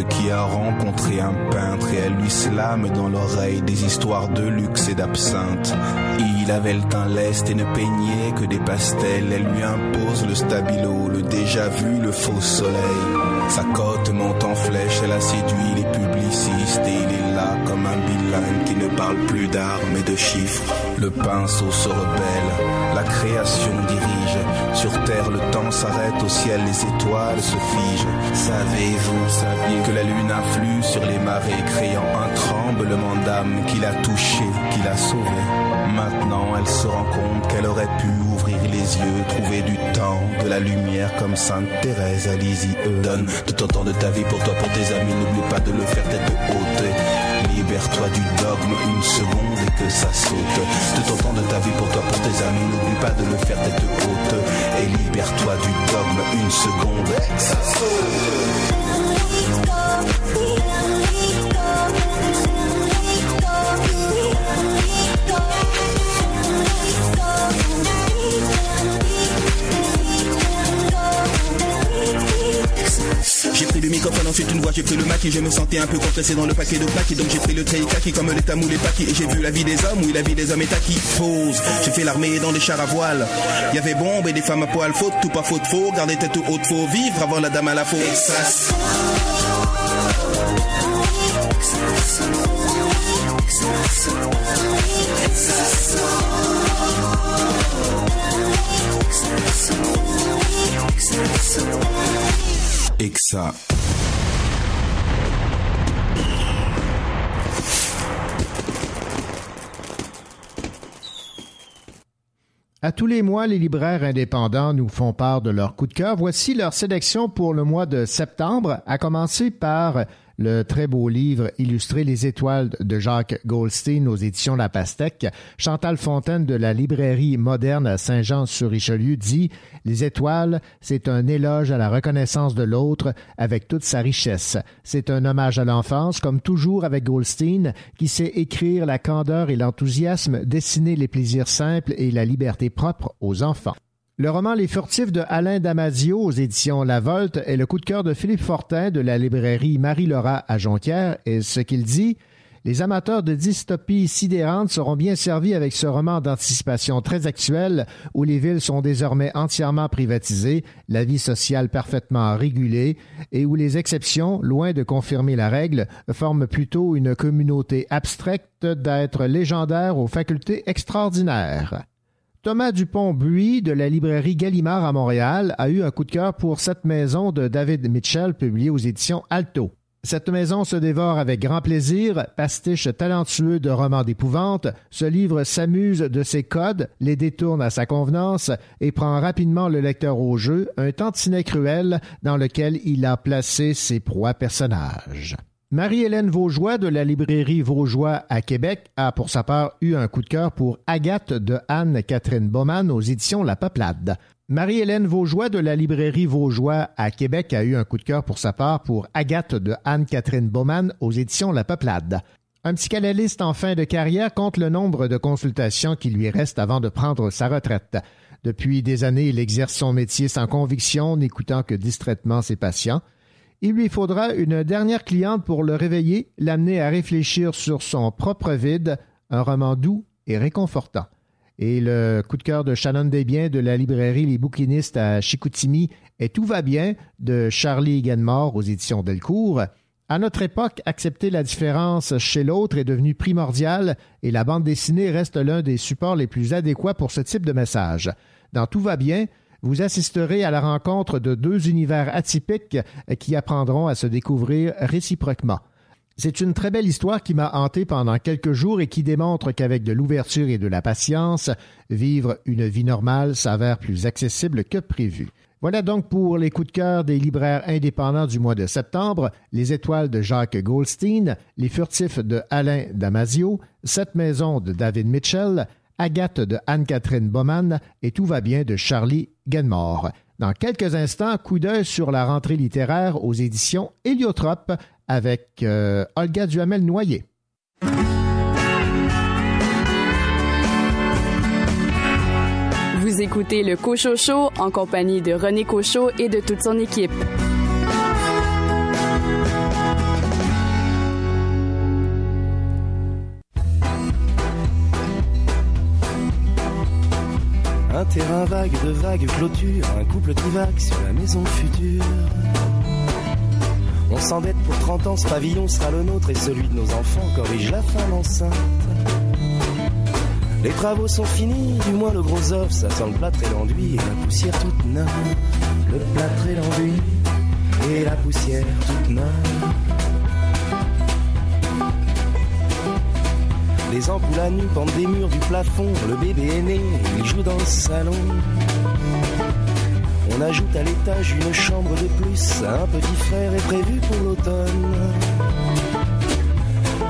qui a rencontré un peintre et elle lui slame dans l'oreille des histoires de luxe et d'absinthe. Il avait le teint leste et ne peignait que des pastels. Elle lui impose le stabilo, le déjà vu, le faux soleil. Sa cote monte en flèche, elle a séduit les publicistes et il est là comme un bilingue qui ne parle plus d'art mais de chiffres. Le pinceau se rebelle, la création dirige. Sur terre, le temps s'arrête, au ciel, les étoiles se figent. Savez-vous, saviez que la lune influe sur les marées, créant un tremblement d'âme qui l'a touché, qui l'a sauvé. Maintenant, elle se rend compte qu'elle aurait pu yeux, trouver du temps, de la lumière comme Sainte Thérèse à Lisieux. Donne ton temps de ta vie pour toi, pour tes amis, n'oublie pas de le faire tête haute. Libère-toi du dogme une seconde et que ça saute. Ton temps de ta vie pour toi, pour tes amis, n'oublie pas de le faire tête haute. Et libère-toi du dogme une seconde et que ça J'ai j'ai pris le maquis, je me sentais un peu compressé dans le paquet de plaques, donc j'ai pris le kaki comme les tamous, les paquis, et j'ai vu la vie des hommes, oui, la vie des hommes est acquis. Pause, j'ai fait l'armée dans des chars à voile. Il y avait bombe et des femmes à poil, faute, tout pas faute, faux, garder tête haute, faut vivre avant la dame à la faute. Et À tous les mois, les libraires indépendants nous font part de leur coup de cœur. Voici leur sélection pour le mois de septembre, à commencer par le très beau livre illustré Les étoiles de Jacques Goldstein aux éditions La Pastèque. Chantal Fontaine de la librairie moderne à Saint-Jean-sur-Richelieu dit Les étoiles, c'est un éloge à la reconnaissance de l'autre avec toute sa richesse. C'est un hommage à l'enfance, comme toujours avec Goldstein, qui sait écrire la candeur et l'enthousiasme, dessiner les plaisirs simples et la liberté propre aux enfants. Le roman Les Furtifs de Alain Damasio aux éditions La Volte est le coup de cœur de Philippe Fortin de la librairie Marie-Laura à Jonquière et ce qu'il dit les amateurs de dystopie sidérantes seront bien servis avec ce roman d'anticipation très actuel où les villes sont désormais entièrement privatisées, la vie sociale parfaitement régulée et où les exceptions, loin de confirmer la règle, forment plutôt une communauté abstraite d'êtres légendaires aux facultés extraordinaires. Thomas Dupont-Buis de la librairie Gallimard à Montréal a eu un coup de cœur pour cette maison de David Mitchell publiée aux éditions Alto. Cette maison se dévore avec grand plaisir, pastiche talentueux de romans d'épouvante, ce livre s'amuse de ses codes, les détourne à sa convenance et prend rapidement le lecteur au jeu, un tantinet cruel dans lequel il a placé ses proies personnages. Marie-Hélène Vaugeois de la librairie Vaugeois à Québec a pour sa part eu un coup de cœur pour Agathe de Anne-Catherine Baumann aux éditions La Peuplade. Marie-Hélène Vaugeois de la librairie Vaugeois à Québec a eu un coup de cœur pour sa part pour Agathe de Anne-Catherine Baumann aux éditions La Peuplade. Un psychanalyste en fin de carrière compte le nombre de consultations qui lui restent avant de prendre sa retraite. Depuis des années, il exerce son métier sans conviction, n'écoutant que distraitement ses patients. Il lui faudra une dernière cliente pour le réveiller, l'amener à réfléchir sur son propre vide, un roman doux et réconfortant. Et le coup de cœur de Shannon Desbiens de la librairie Les Bouquinistes à Chicoutimi est Tout va bien de Charlie Ganmore aux éditions Delcourt. À notre époque, accepter la différence chez l'autre est devenu primordial et la bande dessinée reste l'un des supports les plus adéquats pour ce type de message. Dans Tout va bien, vous assisterez à la rencontre de deux univers atypiques qui apprendront à se découvrir réciproquement. C'est une très belle histoire qui m'a hanté pendant quelques jours et qui démontre qu'avec de l'ouverture et de la patience, vivre une vie normale s'avère plus accessible que prévu. Voilà donc pour les coups de cœur des libraires indépendants du mois de septembre, Les Étoiles de Jacques Goldstein, Les Furtifs de Alain Damasio, Cette Maison de David Mitchell, Agathe de Anne-Catherine Baumann et Tout va bien de Charlie Ganmore. Dans quelques instants, coup d'œil sur la rentrée littéraire aux éditions Héliotrope avec euh, Olga Duhamel-Noyer. Vous écoutez le Cochocho en compagnie de René Cochot et de toute son équipe. Un terrain vague de vagues clôtures, un couple divague sur la maison future. On s'endette pour 30 ans, ce pavillon sera le nôtre et celui de nos enfants corrige la fin enceinte. Les travaux sont finis, du moins le gros œuf, ça sent le plâtre et l'enduit et la poussière toute neuve. Le plâtre et l'enduit et la poussière toute neuve. Les ampoules à nu pendent des murs du plafond, le bébé est né, il joue dans le salon. On ajoute à l'étage une chambre de plus, un petit frère est prévu pour l'automne.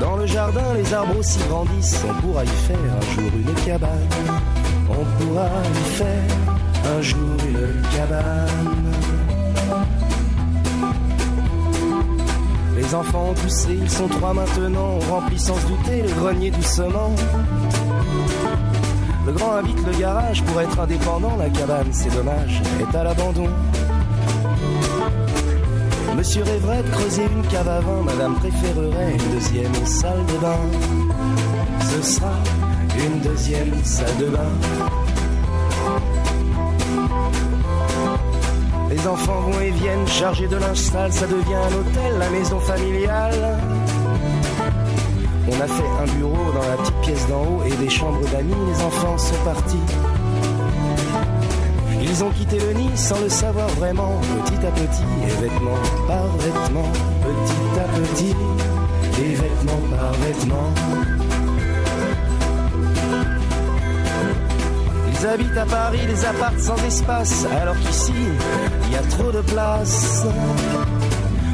Dans le jardin, les arbres aussi grandissent, on pourra y faire un jour une cabane. On pourra y faire un jour une cabane. Les enfants ont poussé, ils sont trois maintenant, on remplit sans se douter le grenier doucement. Le grand habite le garage pour être indépendant, la cabane, c'est dommage, est à l'abandon. Monsieur rêverait de creuser une cave à vin, madame préférerait une deuxième salle de bain. Ce sera une deuxième salle de bain. Les enfants vont et viennent chargés de linge ça devient un hôtel, la maison familiale. On a fait un bureau dans la petite pièce d'en haut et des chambres d'amis, les enfants sont partis. Ils ont quitté le nid sans le savoir vraiment, petit à petit, et vêtement par vêtement, petit à petit, et vêtement par vêtement. Ils habitent à Paris des apparts sans espace, alors qu'ici, il y a trop de place.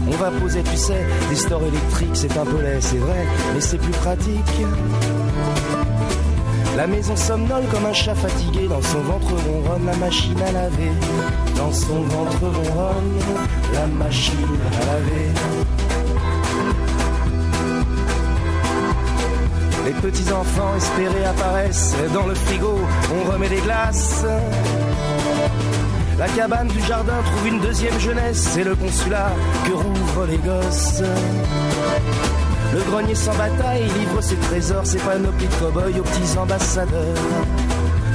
On va poser, tu sais, des stores électriques, c'est un peu laid, c'est vrai, mais c'est plus pratique. La maison somnole comme un chat fatigué, dans son ventre ronronne la machine à laver. Dans son ventre ronronne la machine à laver. Les petits enfants espérés apparaissent dans le frigo, on remet des glaces. La cabane du jardin trouve une deuxième jeunesse, c'est le consulat que rouvrent les gosses. Le grenier sans bataille livre ses trésors, ses panoplies de cow-boys aux petits ambassadeurs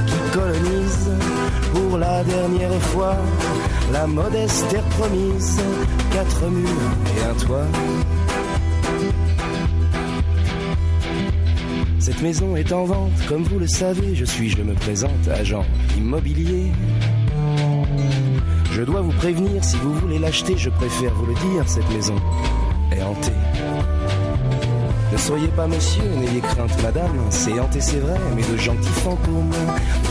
qui colonisent pour la dernière fois la modeste terre promise, quatre murs et un toit. Cette maison est en vente, comme vous le savez, je suis, je me présente, agent immobilier. Je dois vous prévenir, si vous voulez l'acheter, je préfère vous le dire, cette maison est hantée. Ne soyez pas monsieur, n'ayez crainte madame, c'est hanté c'est vrai, mais de gentils fantômes,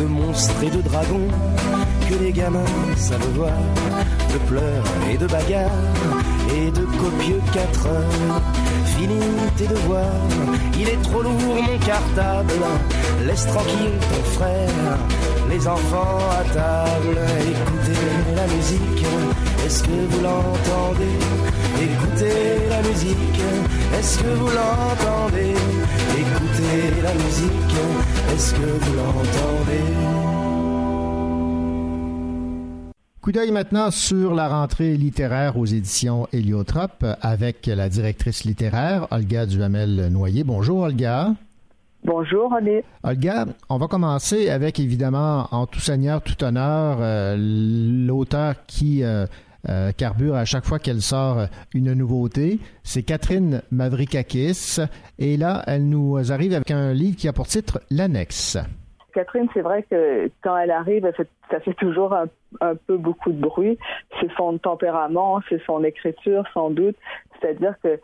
de monstres et de dragons, que les gamins savent voir, de pleurs et de bagarres, et de copieux quatre heures. Fini tes devoirs, il est trop lourd mon cartable, laisse tranquille ton frère, les enfants à table, écoutez la musique, est-ce que vous l'entendez? Écoutez la musique, est-ce que vous l'entendez? Écoutez la musique, est-ce que vous l'entendez? Coup d'œil maintenant sur la rentrée littéraire aux éditions Héliotrope avec la directrice littéraire Olga Duhamel-Noyer. Bonjour Olga. Bonjour René. Olga, on va commencer avec évidemment en tout seigneur, tout honneur, euh, l'auteur qui euh, euh, carbure à chaque fois qu'elle sort une nouveauté. C'est Catherine Mavrikakis. Et là, elle nous arrive avec un livre qui a pour titre L'Annexe. Catherine, c'est vrai que quand elle arrive, ça fait toujours un, peu beaucoup de bruit. C'est son tempérament, c'est son écriture, sans doute. C'est-à-dire que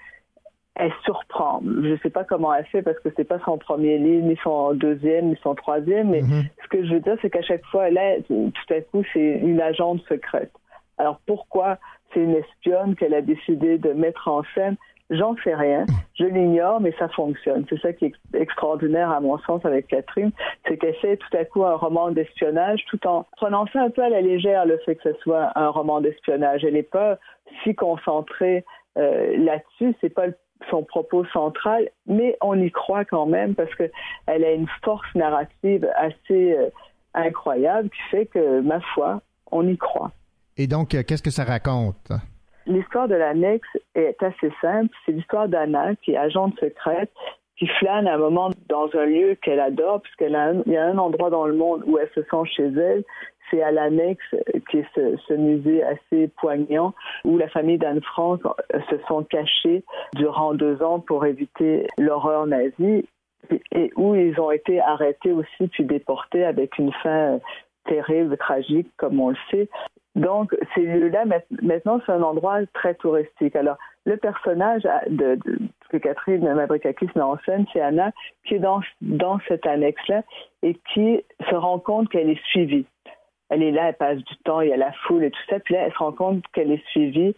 elle surprend. Je ne sais pas comment elle fait parce que c'est pas son premier livre, ni son deuxième, ni son troisième. Mais mm-hmm. ce que je veux dire, c'est qu'à chaque fois, là, tout à coup, c'est une agente secrète. Alors pourquoi c'est une espionne qu'elle a décidé de mettre en scène? J'en sais rien, je l'ignore, mais ça fonctionne. C'est ça qui est extraordinaire à mon sens avec Catherine, c'est qu'elle fait tout à coup un roman d'espionnage tout en prenant ça un peu à la légère le fait que ce soit un roman d'espionnage. Elle n'est pas si concentrée euh, là-dessus, c'est pas son propos central, mais on y croit quand même parce que elle a une force narrative assez euh, incroyable qui fait que, ma foi, on y croit. Et donc, euh, qu'est-ce que ça raconte? L'histoire de l'annexe est assez simple. C'est l'histoire d'Anna, qui est agente secrète, qui flâne à un moment dans un lieu qu'elle adore, puisqu'il y a un endroit dans le monde où elle se sent chez elle. C'est à l'annexe, qui est ce, musée assez poignant, où la famille d'Anne Frank se sont cachés durant deux ans pour éviter l'horreur nazie et où ils ont été arrêtés aussi puis déportés avec une fin terrible, tragique, comme on le sait. Donc, ces lieux-là, maintenant, c'est un endroit très touristique. Alors, le personnage de, que Catherine Mabrikakis met en scène, c'est Anna, qui est dans, cette annexe-là et qui se rend compte qu'elle est suivie. Elle est là, elle passe du temps, il y a la foule et tout ça, puis là, elle se rend compte qu'elle est suivie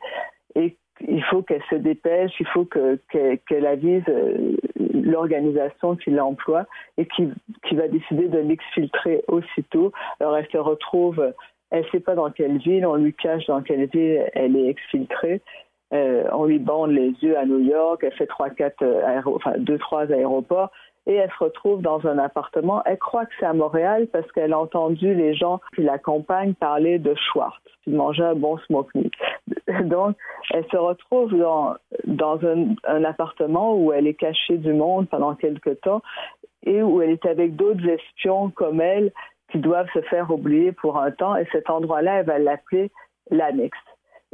et il faut qu'elle se dépêche, il faut qu'elle que, avise euh, l'organisation qui l'emploie et qui, qui va décider de l'exfiltrer aussitôt. Alors, elle se retrouve elle ne sait pas dans quelle ville, on lui cache dans quelle ville elle est exfiltrée. Euh, on lui bande les yeux à New York, elle fait trois, quatre, euh, deux, trois aéroports, et elle se retrouve dans un appartement. Elle croit que c'est à Montréal parce qu'elle a entendu les gens qui l'accompagnent parler de Schwartz, qui mangeait un bon smoke meat. Donc, elle se retrouve dans, dans un, un appartement où elle est cachée du monde pendant quelque temps et où elle est avec d'autres espions comme elle qui doivent se faire oublier pour un temps. Et cet endroit-là, elle va l'appeler l'annexe.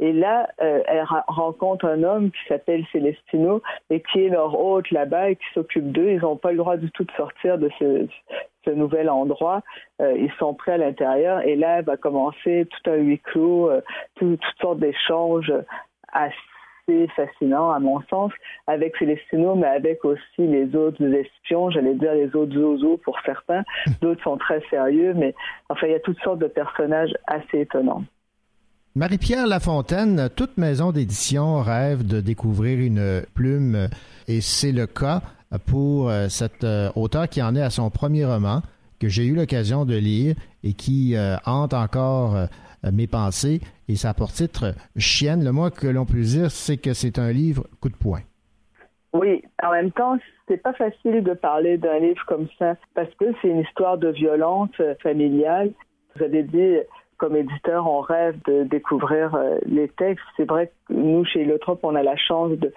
Et là, euh, elle rencontre un homme qui s'appelle Celestino et qui est leur hôte là-bas et qui s'occupe d'eux. Ils n'ont pas le droit du tout de sortir de ce, nouvel endroit. Euh, ils sont prêts à l'intérieur et là, elle va commencer tout un huis clos, euh, toutes sortes d'échanges assez fascinant à mon sens avec Célestino, mais avec aussi les autres espions, j'allais dire les autres zozos pour certains. D'autres sont très sérieux, mais enfin, il y a toutes sortes de personnages assez étonnants. Marie-Pierre Lafontaine, toute maison d'édition rêve de découvrir une plume et c'est le cas pour euh, cet euh, auteur qui en est à son premier roman que j'ai eu l'occasion de lire et qui euh, hante encore mes pensées et ça pour titre Chienne. Le moins que l'on peut dire, c'est que c'est un livre coup de poing. Oui, en même temps, c'est pas facile de parler d'un livre comme ça parce que c'est une histoire de violence familiale. Vous avez dit comme éditeur, on rêve de découvrir euh, les textes. C'est vrai que nous, chez Illotrope, on a la chance de,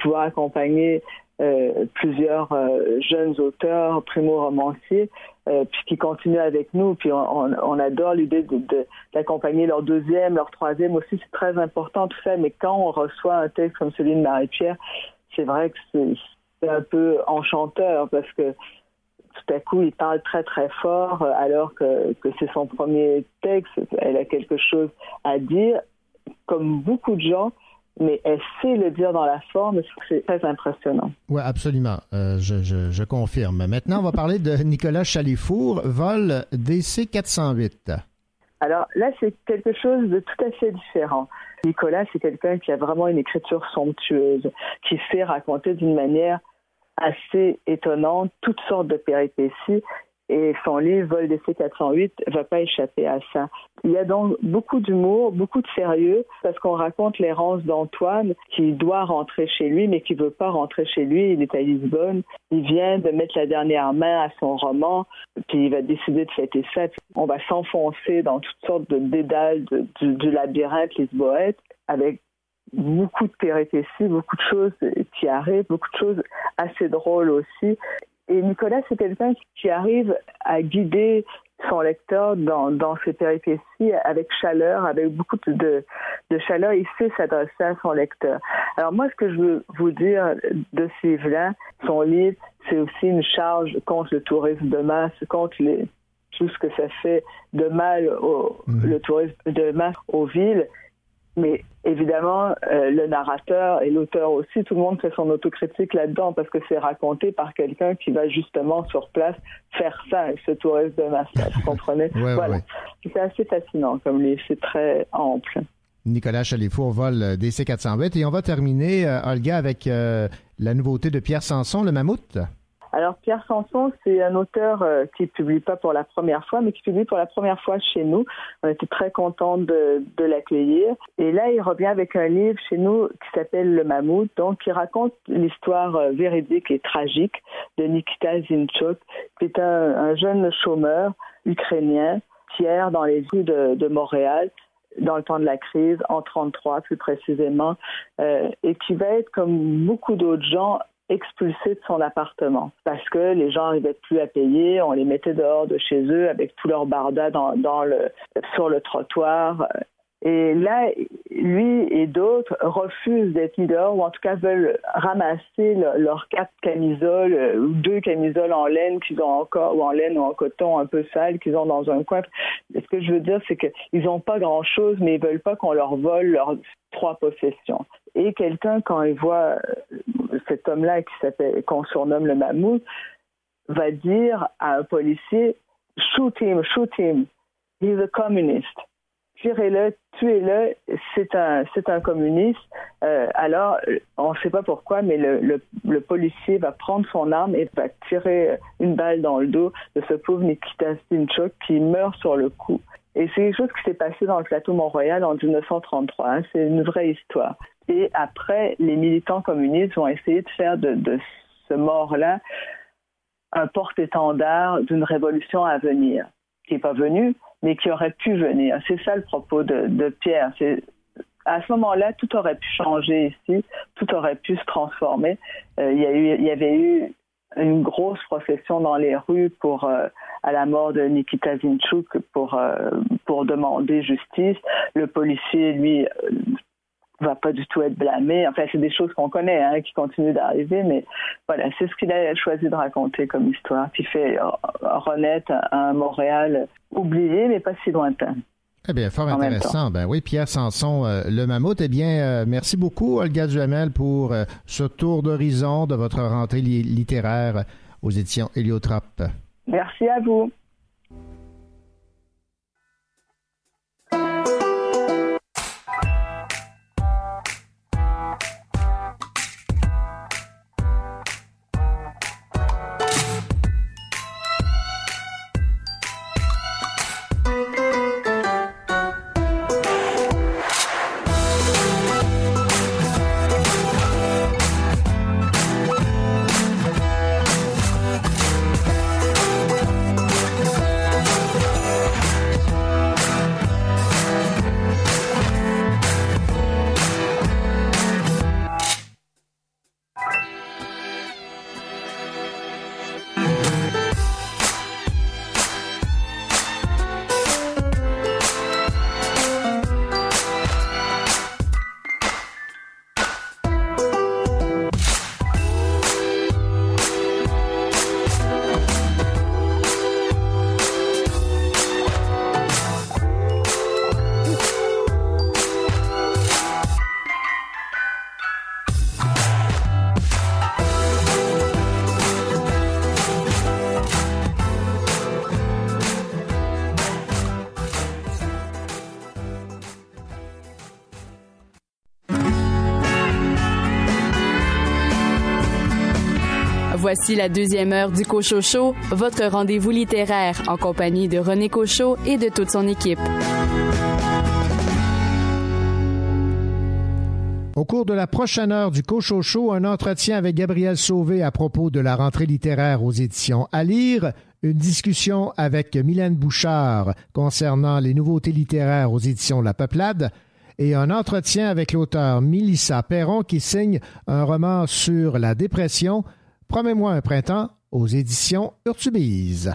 pouvoir accompagner euh, plusieurs euh, jeunes auteurs, primo-romanciers, puis qui continuent avec nous. Puis on, adore l'idée d'accompagner leur deuxième, leur troisième aussi. C'est très important tout ça. Mais quand on reçoit un texte comme celui de Marie-Pierre, c'est vrai que c'est un peu enchanteur parce que tout à coup, il parle très très fort euh, alors que c'est son premier texte. Elle a quelque chose à dire, comme beaucoup de gens, mais elle sait le dire dans la forme, c'est très impressionnant. Oui, absolument. Euh, je, je, je, confirme. Maintenant, on va parler de Nicolas Chalifour, vol DC 408. Alors là, c'est quelque chose de tout à fait différent. Nicolas, c'est quelqu'un qui a vraiment une écriture somptueuse, qui sait raconter d'une manière assez étonnante, toutes sortes de péripéties. Et son livre Vol d'essai 408 va pas échapper à ça. Il y a donc beaucoup d'humour, beaucoup de sérieux, parce qu'on raconte l'errance d'Antoine qui doit rentrer chez lui, mais qui veut pas rentrer chez lui. Il est à Lisbonne. Il vient de mettre la dernière main à son roman, puis il va décider de fêter ça. On va s'enfoncer dans toutes sortes de dédales du, du labyrinthe lisboète avec beaucoup de péripéties, beaucoup de choses qui arrivent, beaucoup de choses assez drôles aussi. Et Nicolas, c'est quelqu'un qui arrive à guider son lecteur dans, dans ses péripéties avec chaleur, avec beaucoup de, de chaleur. Il sait s'adresser à son lecteur. Alors moi, ce que je veux vous dire de ce livre-là, son livre, c'est aussi une charge contre le tourisme de masse, contre les, tout ce que ça fait de mal au mmh. le tourisme de masse aux villes mais évidemment, euh, le narrateur et l'auteur aussi, tout le monde fait son autocritique là-dedans parce que c'est raconté par quelqu'un qui va justement sur place faire ça, ce tourisme de masse, vous comprenez? Voilà. C'est assez fascinant comme livre, c'est très ample. Nicolas Chalifour vole DC 408 et on va terminer, euh, Olga, avec euh, la nouveauté de Pierre Sanson, le mammouth. Alors Pierre Sanson, c'est un auteur euh, qui ne publie pas pour la première fois, mais qui publie pour la première fois chez nous. On était très contents de, l'accueillir. Et là, il revient avec un livre chez nous qui s'appelle Le Mammouth, donc qui raconte l'histoire euh, véridique et tragique de Nikita Zinchuk, qui est un, un jeune chômeur ukrainien erre dans les rues de, de Montréal dans le temps de la crise, en 33 plus précisément, euh, et qui va être comme beaucoup d'autres gens expulsés de son appartement parce que les gens n'arrivaient plus à payer, on les mettait dehors de chez eux avec tout leur barda sur le trottoir. Et là, lui et d'autres refusent d'être mis dehors ou en tout cas veulent ramasser leurs quatre camisoles euh, ou deux camisoles en laine qu'ils ont encore ou en laine ou en coton un peu sales qu'ils ont dans un coin. ce que je veux dire, c'est qu'ils n'ont pas grand-chose, mais ils veulent pas qu'on leur vole leurs trois possessions. Et quelqu'un, quand il voit euh, cet homme-là qui s'appelle, qu'on surnomme le mammouth, va dire à un policier, shoot him, shoot him, he's a communist. Tirez-le, tuez-le, c'est un, c'est un communiste. Euh, alors, on ne sait pas pourquoi, mais le, policier va prendre son arme et va tirer une balle dans le dos de ce pauvre Nikita Stinchuk qui meurt sur le coup. Et c'est quelque chose qui s'est passé dans le plateau Mont-Royal en 1933. Hein. C'est une vraie histoire. Et après, les militants communistes vont essayer de faire de, ce mort-là un porte-étendard d'une révolution à venir, qui n'est pas venue, mais qui aurait pu venir. C'est ça le propos de, Pierre. À ce moment-là, tout aurait pu changer ici, tout aurait pu se transformer. Euh, il, y avait eu une grosse procession dans les rues pour euh, à la mort de Nikita Zinchuk pour euh, pour demander justice. Le policier, lui, va pas du tout être blâmé. Enfin, c'est des choses qu'on connaît, hein, qui continuent d'arriver, mais voilà, c'est ce qu'il a choisi de raconter comme histoire, qui fait renaître un Montréal oublié, mais pas si lointain. Eh bien, fort intéressant. Ben oui, Pierre Sanson, euh, le mammouth. Eh bien, euh, merci beaucoup, Olga Duhamel, pour euh, ce tour d'horizon de votre rentrée littéraire aux éditions Héliotrope. Merci à vous. Voici la deuxième heure du Cochocho, votre rendez-vous littéraire en compagnie de René Cochot et de toute son équipe. Au cours de la prochaine heure du Cochocho, un entretien avec Gabriel Sauvé à propos de la rentrée littéraire aux éditions à lire, une discussion avec Mylène Bouchard concernant les nouveautés littéraires aux éditions La Peuplade, et un entretien avec l'auteur Milissa Perron qui signe un roman sur la dépression, Promets-moi un printemps aux éditions Urtubise.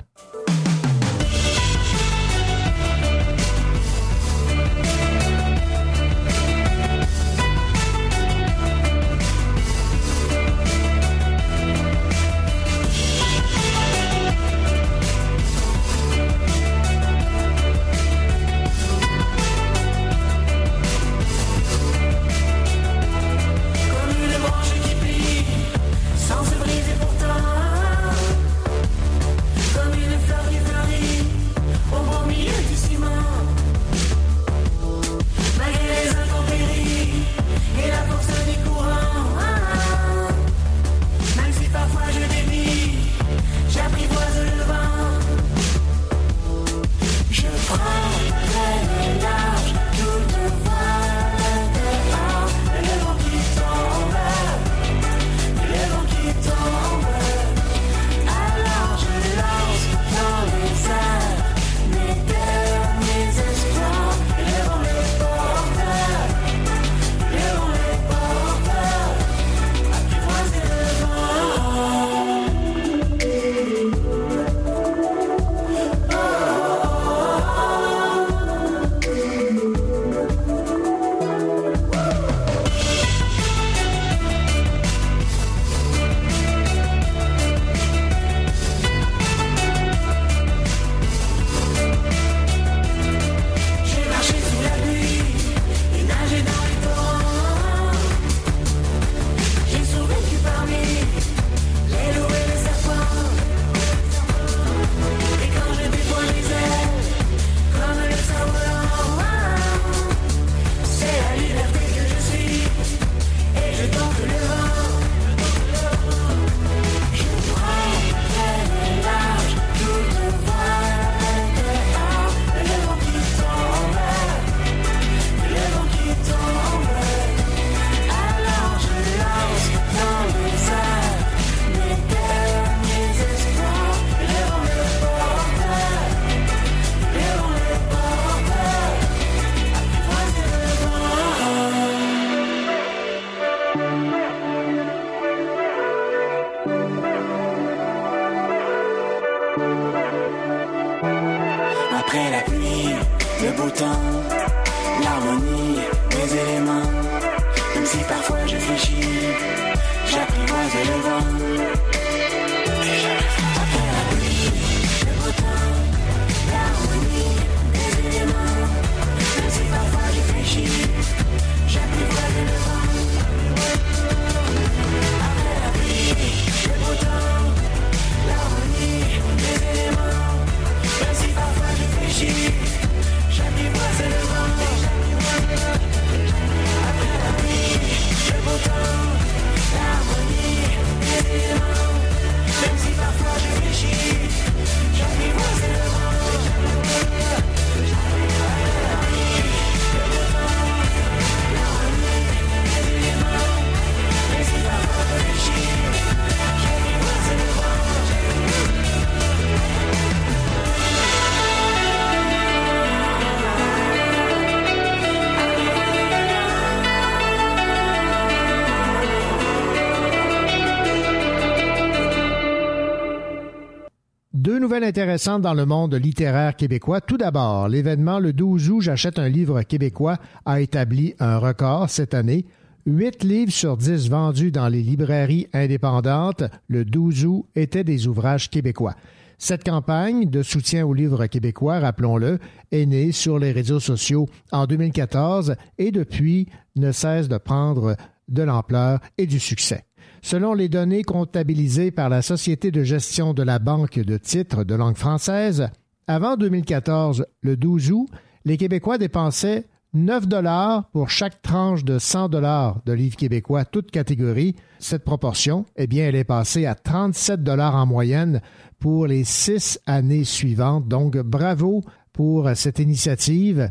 Intéressante dans le monde littéraire québécois. Tout d'abord, l'événement le 12 août, j'achète un livre québécois, a établi un record cette année. Huit livres sur dix vendus dans les librairies indépendantes le 12 août étaient des ouvrages québécois. Cette campagne de soutien aux livres québécois, rappelons-le, est née sur les réseaux sociaux en 2014 et depuis ne cesse de prendre de l'ampleur et du succès. Selon les données comptabilisées par la Société de gestion de la Banque de titres de langue française, avant 2014, le 12 août, les Québécois dépensaient 9 dollars pour chaque tranche de 100 dollars de livres québécois, toute catégorie. Cette proportion, eh bien, elle est passée à 37 dollars en moyenne pour les six années suivantes. Donc, bravo pour cette initiative.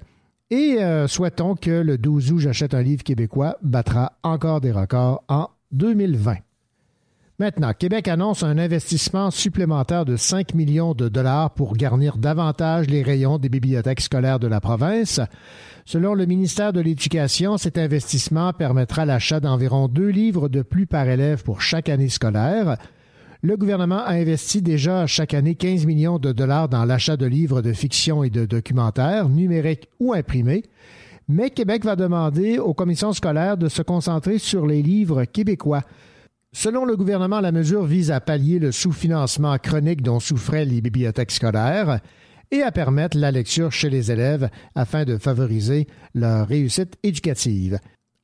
Et euh, souhaitons que le 12 août, j'achète un livre québécois battra encore des records en 2020. Maintenant, Québec annonce un investissement supplémentaire de 5 millions de dollars pour garnir davantage les rayons des bibliothèques scolaires de la province. Selon le ministère de l'Éducation, cet investissement permettra l'achat d'environ deux livres de plus par élève pour chaque année scolaire. Le gouvernement a investi déjà chaque année 15 millions de dollars dans l'achat de livres de fiction et de documentaires, numériques ou imprimés. Mais Québec va demander aux commissions scolaires de se concentrer sur les livres québécois. Selon le gouvernement, la mesure vise à pallier le sous-financement chronique dont souffraient les bibliothèques scolaires et à permettre la lecture chez les élèves afin de favoriser leur réussite éducative.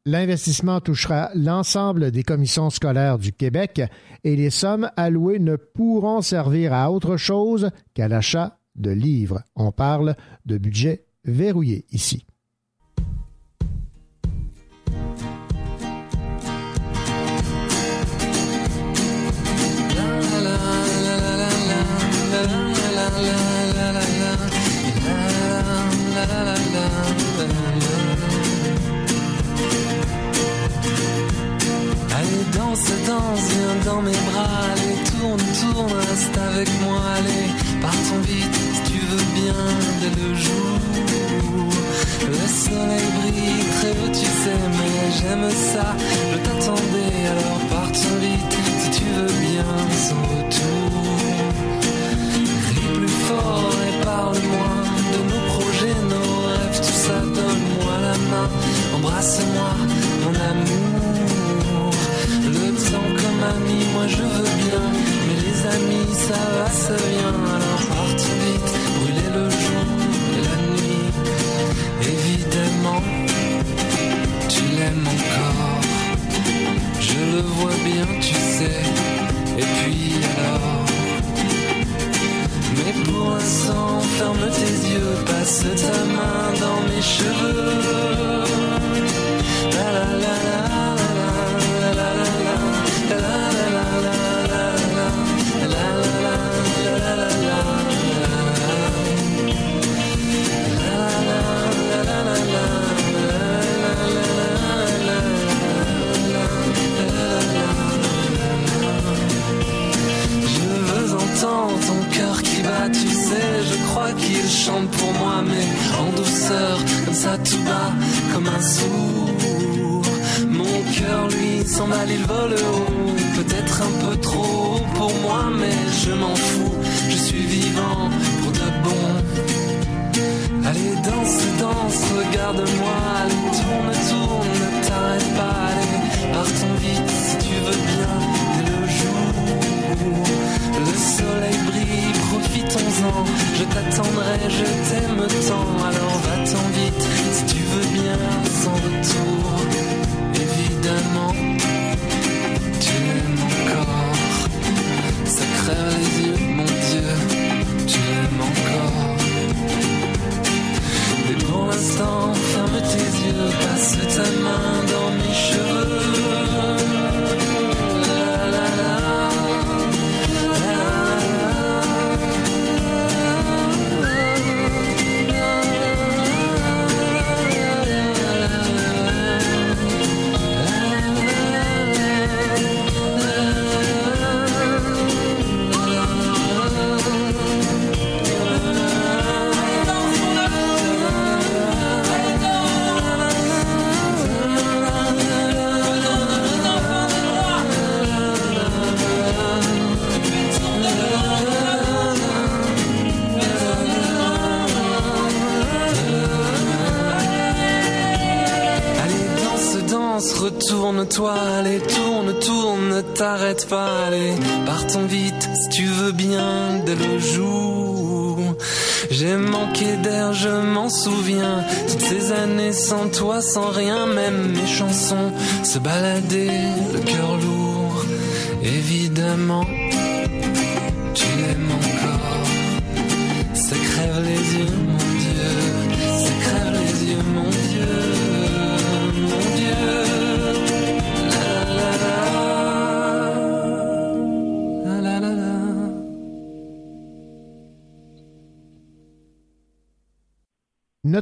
L'investissement touchera l'ensemble des commissions scolaires du Québec et les sommes allouées ne pourront servir à autre chose qu'à l'achat de livres. On parle de budget verrouillé ici. Danse, danse, viens dans mes bras. Allez, tourne, tourne, reste avec moi. Allez, partons vite si tu veux bien dès le jour. Le soleil brille très haut, tu sais, mais j'aime ça. Je t'attendais, alors partons vite si tu veux bien sans retour. Crie plus fort et parle-moi de nos projets, nos rêves, tout ça. Donne-moi la main, embrasse-moi, mon amour. Comme ami, moi je veux bien. Mais les amis, ça va, ça vient. Alors partons vite, brûler le jour et la nuit. Évidemment, tu l'aimes encore. Je le vois bien, tu sais. Et puis alors? Mais pour l'instant, ferme tes yeux, passe ta main dans mes cheveux. Veux entendre ton cœur qui bat, tu sais, je crois qu'il chante pour moi, mais en douceur, comme ça tout bas, comme un sourd. Mon cœur, lui, s'emballe, il vole haut, peut-être un peu trop pour moi, mais je m'en fous, je suis vivant pour de bon. Allez, danse, danse, regarde-moi, allez, tourne, tourne, ne t'arrête pas, allez, partons vite si tu veux bien, моя жизнь.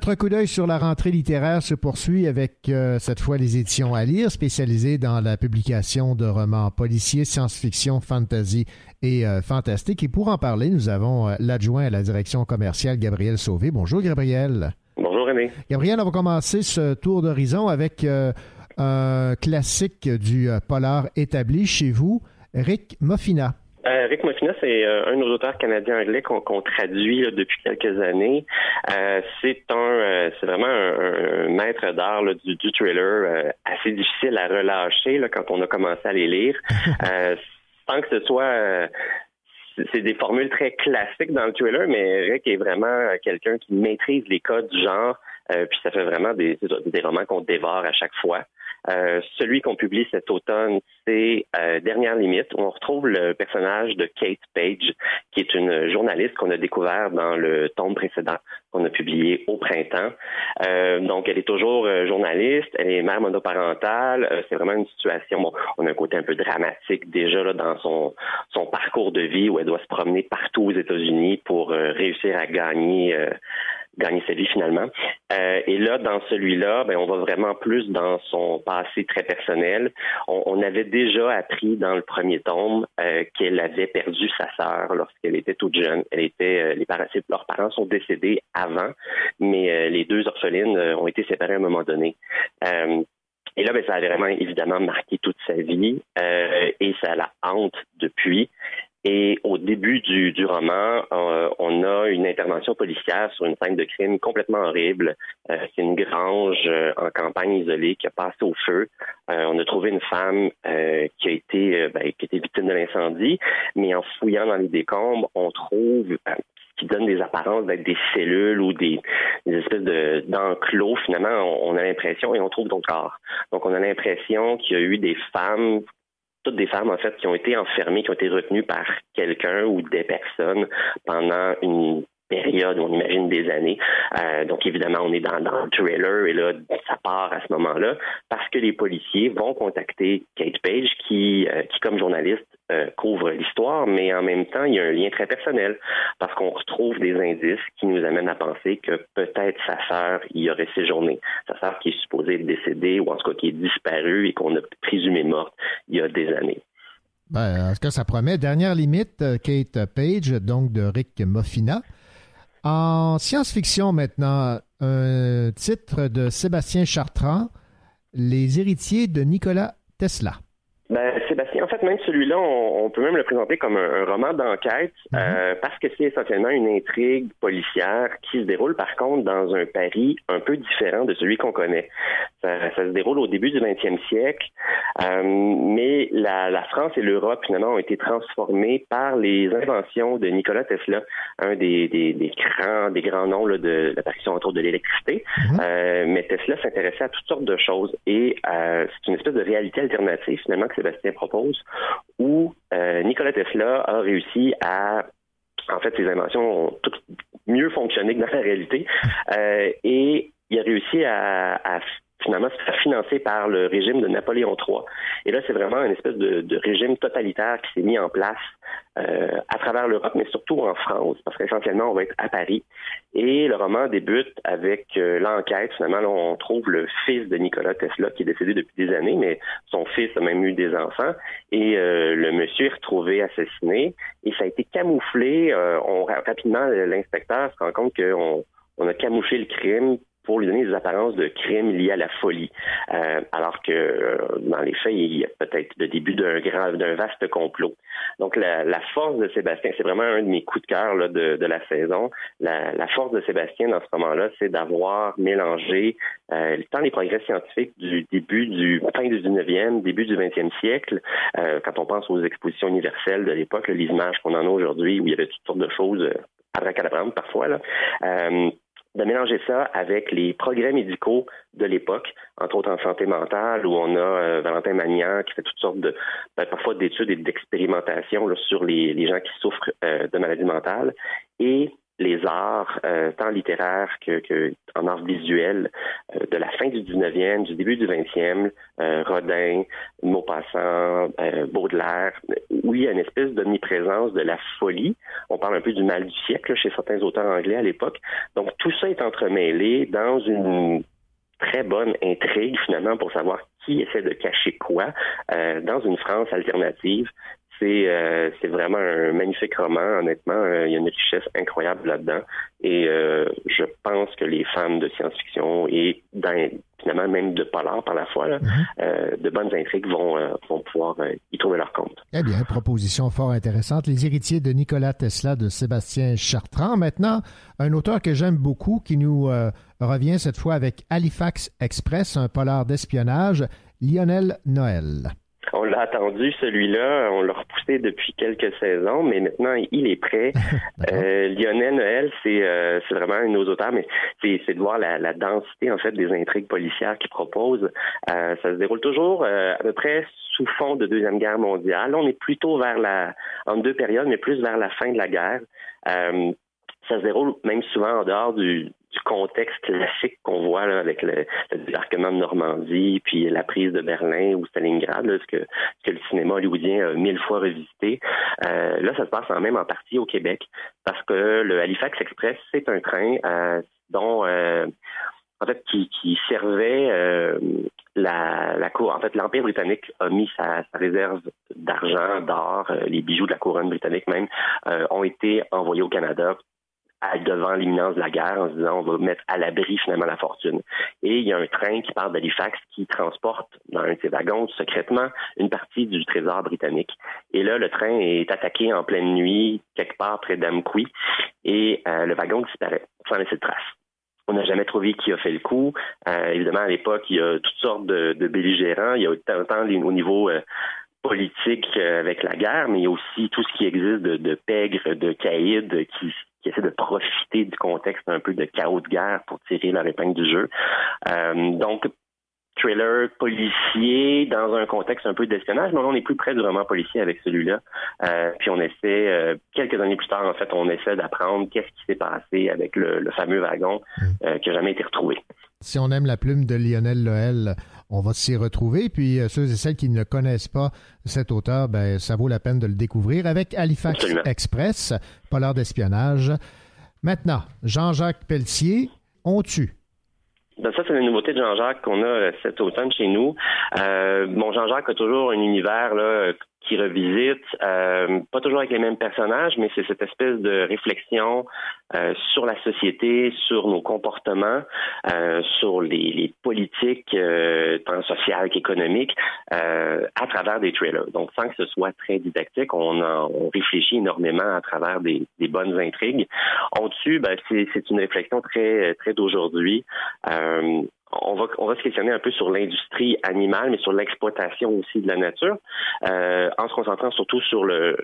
Notre coup d'œil sur la rentrée littéraire se poursuit avec euh, cette fois les éditions à lire, spécialisées dans la publication de romans policiers, science-fiction, fantasy et euh, fantastique. Et pour en parler, nous avons euh, l'adjoint à la direction commerciale, Gabriel Sauvé. Bonjour, Gabriel. Bonjour, René. Gabriel, on va commencer ce tour d'horizon avec un classique du polar établi chez vous, Rick Moffina. Euh, Rick Moffina, c'est euh, un de nos auteurs canadiens-anglais qu'on traduit depuis quelques années. Euh, c'est un, c'est vraiment un, maître d'art du, du, thriller assez difficile à relâcher là, quand on a commencé à les lire. sans que ce soit c'est des formules très classiques dans le thriller, mais Rick est vraiment quelqu'un qui maîtrise les codes du genre. puis ça fait vraiment des, des romans qu'on dévore à chaque fois. Euh, celui qu'on publie cet automne, c'est euh, Dernière limite, où on retrouve le personnage de Kate Page, qui est une journaliste qu'on a découvert dans le tome précédent qu'on a publié au printemps. Euh, donc, elle est toujours journaliste, elle est mère monoparentale. c'est vraiment une situation, bon, on a un côté un peu dramatique déjà là, dans son, son parcours de vie où elle doit se promener partout aux États-Unis pour réussir à gagner gagner sa vie finalement. Euh, et là, dans celui-là, ben, on va vraiment plus dans son passé très personnel. On, avait déjà appris dans le premier tome euh, qu'elle avait perdu sa sœur lorsqu'elle était toute jeune. Elle était, euh, les parents, leurs parents sont décédés avant, mais les deux orphelines ont été séparées à un moment donné. Et là, ben, ça a vraiment évidemment marqué toute sa vie et ça la hante depuis. Et au début du, du roman, euh, on a une intervention policière sur une scène de crime complètement horrible. Euh, c'est une grange euh, en campagne isolée qui a passé au feu. on a trouvé une femme qui a été ben, qui a victime de l'incendie, mais en fouillant dans les décombres, on trouve qui donne des apparences d'être des cellules ou des, des espèces de d'enclos. Finalement, on, on a l'impression et on trouve ton corps. Donc, on a l'impression qu'il y a eu des femmes toutes des femmes en fait qui ont été enfermées, qui ont été retenues par quelqu'un ou des personnes pendant une période, on imagine des années. Euh, donc évidemment, on est dans, dans, le trailer et là, ça part à ce moment-là parce que les policiers vont contacter Kate Page qui, euh, qui comme journaliste, euh, couvre l'histoire, mais en même temps, il y a un lien très personnel parce qu'on retrouve des indices qui nous amènent à penser que peut-être sa sœur y aurait séjourné. Sa sœur qui est supposée être décédée ou en tout cas qui est disparue et qu'on a présumé morte il y a des années. Ben, en ce cas, ça promet. Dernière limite, Kate Page, donc de Rick Moffina. En science-fiction maintenant, un titre de Sébastien Chartrand, Les héritiers de Nikola Tesla. Ben, Sébastien, en fait, même celui-là, on, peut même le présenter comme un, roman d'enquête mhm. euh, parce que c'est essentiellement une intrigue policière qui se déroule par contre dans un Paris un peu différent de celui qu'on connaît. Ça, se déroule au début du 20e siècle, euh, mais la, France et l'Europe finalement ont été transformées par les inventions de Nikola Tesla, un des, des, grands des grands noms de l'apparition autour de l'électricité. Mhm. Euh, mais Tesla s'intéressait à toutes sortes de choses et c'est une espèce de réalité alternative finalement Sébastien propose, où euh, Nikola Tesla a réussi à en fait, ses inventions ont toutes mieux fonctionné que dans la réalité. Euh, et il a réussi à, à finalement se faire financer par le régime de Napoléon III. Et là, c'est vraiment une espèce de, régime totalitaire qui s'est mis en place euh, à travers l'Europe, mais surtout en France, parce qu'essentiellement, on va être à Paris. Et le roman débute avec euh, l'enquête. Finalement, là, on trouve le fils de Nicolas Tesla, qui est décédé depuis des années, mais son fils a même eu des enfants. Et euh, le monsieur est retrouvé assassiné. Et ça a été camouflé. on, rapidement, l'inspecteur se rend compte qu'on on a camouflé le crime pour lui donner des apparences de crimes liés à la folie. Euh, alors que euh, dans les faits, il y a peut-être le début d'un grand, d'un vaste complot. Donc la, la, force de Sébastien, c'est vraiment un de mes coups de cœur là, de, de, la saison. La, la, force de Sébastien dans ce moment-là, c'est d'avoir mélangé euh, tant les progrès scientifiques du début du fin du 19e, début du 20e siècle, euh, quand on pense aux expositions universelles de l'époque, les images qu'on en a aujourd'hui, où il y avait toutes sortes de choses euh, à parfois. Là. De mélanger ça avec les progrès médicaux de l'époque, entre autres en santé mentale, où on a euh, Valentin Magnan qui fait toutes sortes de, ben, parfois d'études et d'expérimentations sur les, les, gens qui souffrent euh, de maladies mentales, et les arts, euh, tant littéraires que, que, en art visuel, euh, de la fin du 19e, du début du 20e, euh, Rodin, Maupassant, Baudelaire, où il y a une espèce d'omniprésence de la folie. On parle un peu du mal du siècle chez certains auteurs anglais à l'époque. Donc tout ça est entremêlé dans une très bonne intrigue finalement pour savoir qui essaie de cacher quoi dans une France alternative c'est euh, c'est vraiment un magnifique roman, honnêtement. Euh, il y a une richesse incroyable là-dedans. Et euh, je pense que les fans de science-fiction et finalement même de polar par la fois, là, mm-hmm. de bonnes intrigues vont, vont pouvoir y trouver leur compte. Eh bien, proposition fort intéressante. Les héritiers de Nikola Tesla de Sébastien Chartrand. Maintenant, un auteur que j'aime beaucoup qui nous revient cette fois avec Halifax Express, un polar d'espionnage, Lionel Noël. On l'a attendu, celui-là. On l'a repoussé depuis quelques saisons, mais maintenant, il est prêt. euh, Lionel Noël, c'est euh, vraiment un de nos auteurs, mais c'est de voir la, la, densité, en fait, des intrigues policières qu'il propose. Euh, ça se déroule toujours euh, à peu près sous fond de Deuxième Guerre mondiale. On est plutôt vers la, en deux périodes, mais plus vers la fin de la guerre. Euh, ça se déroule même souvent en dehors du, du contexte classique qu'on voit là, avec le, débarquement de Normandie, puis la prise de Berlin ou Stalingrad, là, ce, que, le cinéma hollywoodien a mille fois revisité. Euh, là, ça se passe en même en partie au Québec, parce que le Halifax Express, c'est un train euh, dont euh, en fait qui, qui servait euh, la, la cour. En fait, l'Empire britannique a mis sa, sa réserve d'argent, d'or, euh, les bijoux de la couronne britannique même, euh, ont été envoyés au Canada devant l'imminence de la guerre en se disant on va mettre à l'abri finalement la fortune. Et il y a un train qui part d'Halifax qui transporte dans un de ses wagons secrètement une partie du trésor britannique. Et là, le train est attaqué en pleine nuit quelque part près d'Amqui et euh, le wagon disparaît sans laisser de trace. On n'a jamais trouvé qui a fait le coup. Euh, évidemment, à l'époque, il y a toutes sortes de, belligérants. Il y a autant au niveau euh, politique euh, avec la guerre, mais il y a aussi tout ce qui existe de, de pègres, de caïds qui, qui essaient de profiter du contexte un peu de chaos de guerre pour tirer leur épingle du jeu. Euh, donc, thriller policier dans un contexte un peu d'espionnage, mais on est plus près du roman policier avec celui-là. Euh, puis on essaie, euh, quelques années plus tard, en fait, on essaie d'apprendre qu'est-ce qui s'est passé avec le, le fameux wagon euh, qui n'a jamais été retrouvé. Si on aime la plume de Lionel Loel, on va s'y retrouver. Puis euh, ceux et celles qui ne connaissent pas cet auteur, ben, ça vaut la peine de le découvrir avec Halifax Absolument. Express, polar d'espionnage. Maintenant, Jean-Jacques Pelletier, on tue. Ben ça, c'est la nouveauté de Jean-Jacques qu'on a euh, cet automne chez nous. Euh, bon, Jean-Jacques a toujours un univers là, qui revisite, euh, pas toujours avec les mêmes personnages, mais c'est cette espèce de réflexion euh, sur la société, sur nos comportements, euh, sur les, les politiques euh, tant sociales qu'économiques, euh, à travers des trailers. Donc, sans que ce soit très didactique, on, en, on réfléchit énormément à travers des, des bonnes intrigues. On dessus, ben, c'est une réflexion très très d'aujourd'hui. On va, se questionner un peu sur l'industrie animale, mais sur l'exploitation aussi de la nature, euh, en se concentrant surtout sur le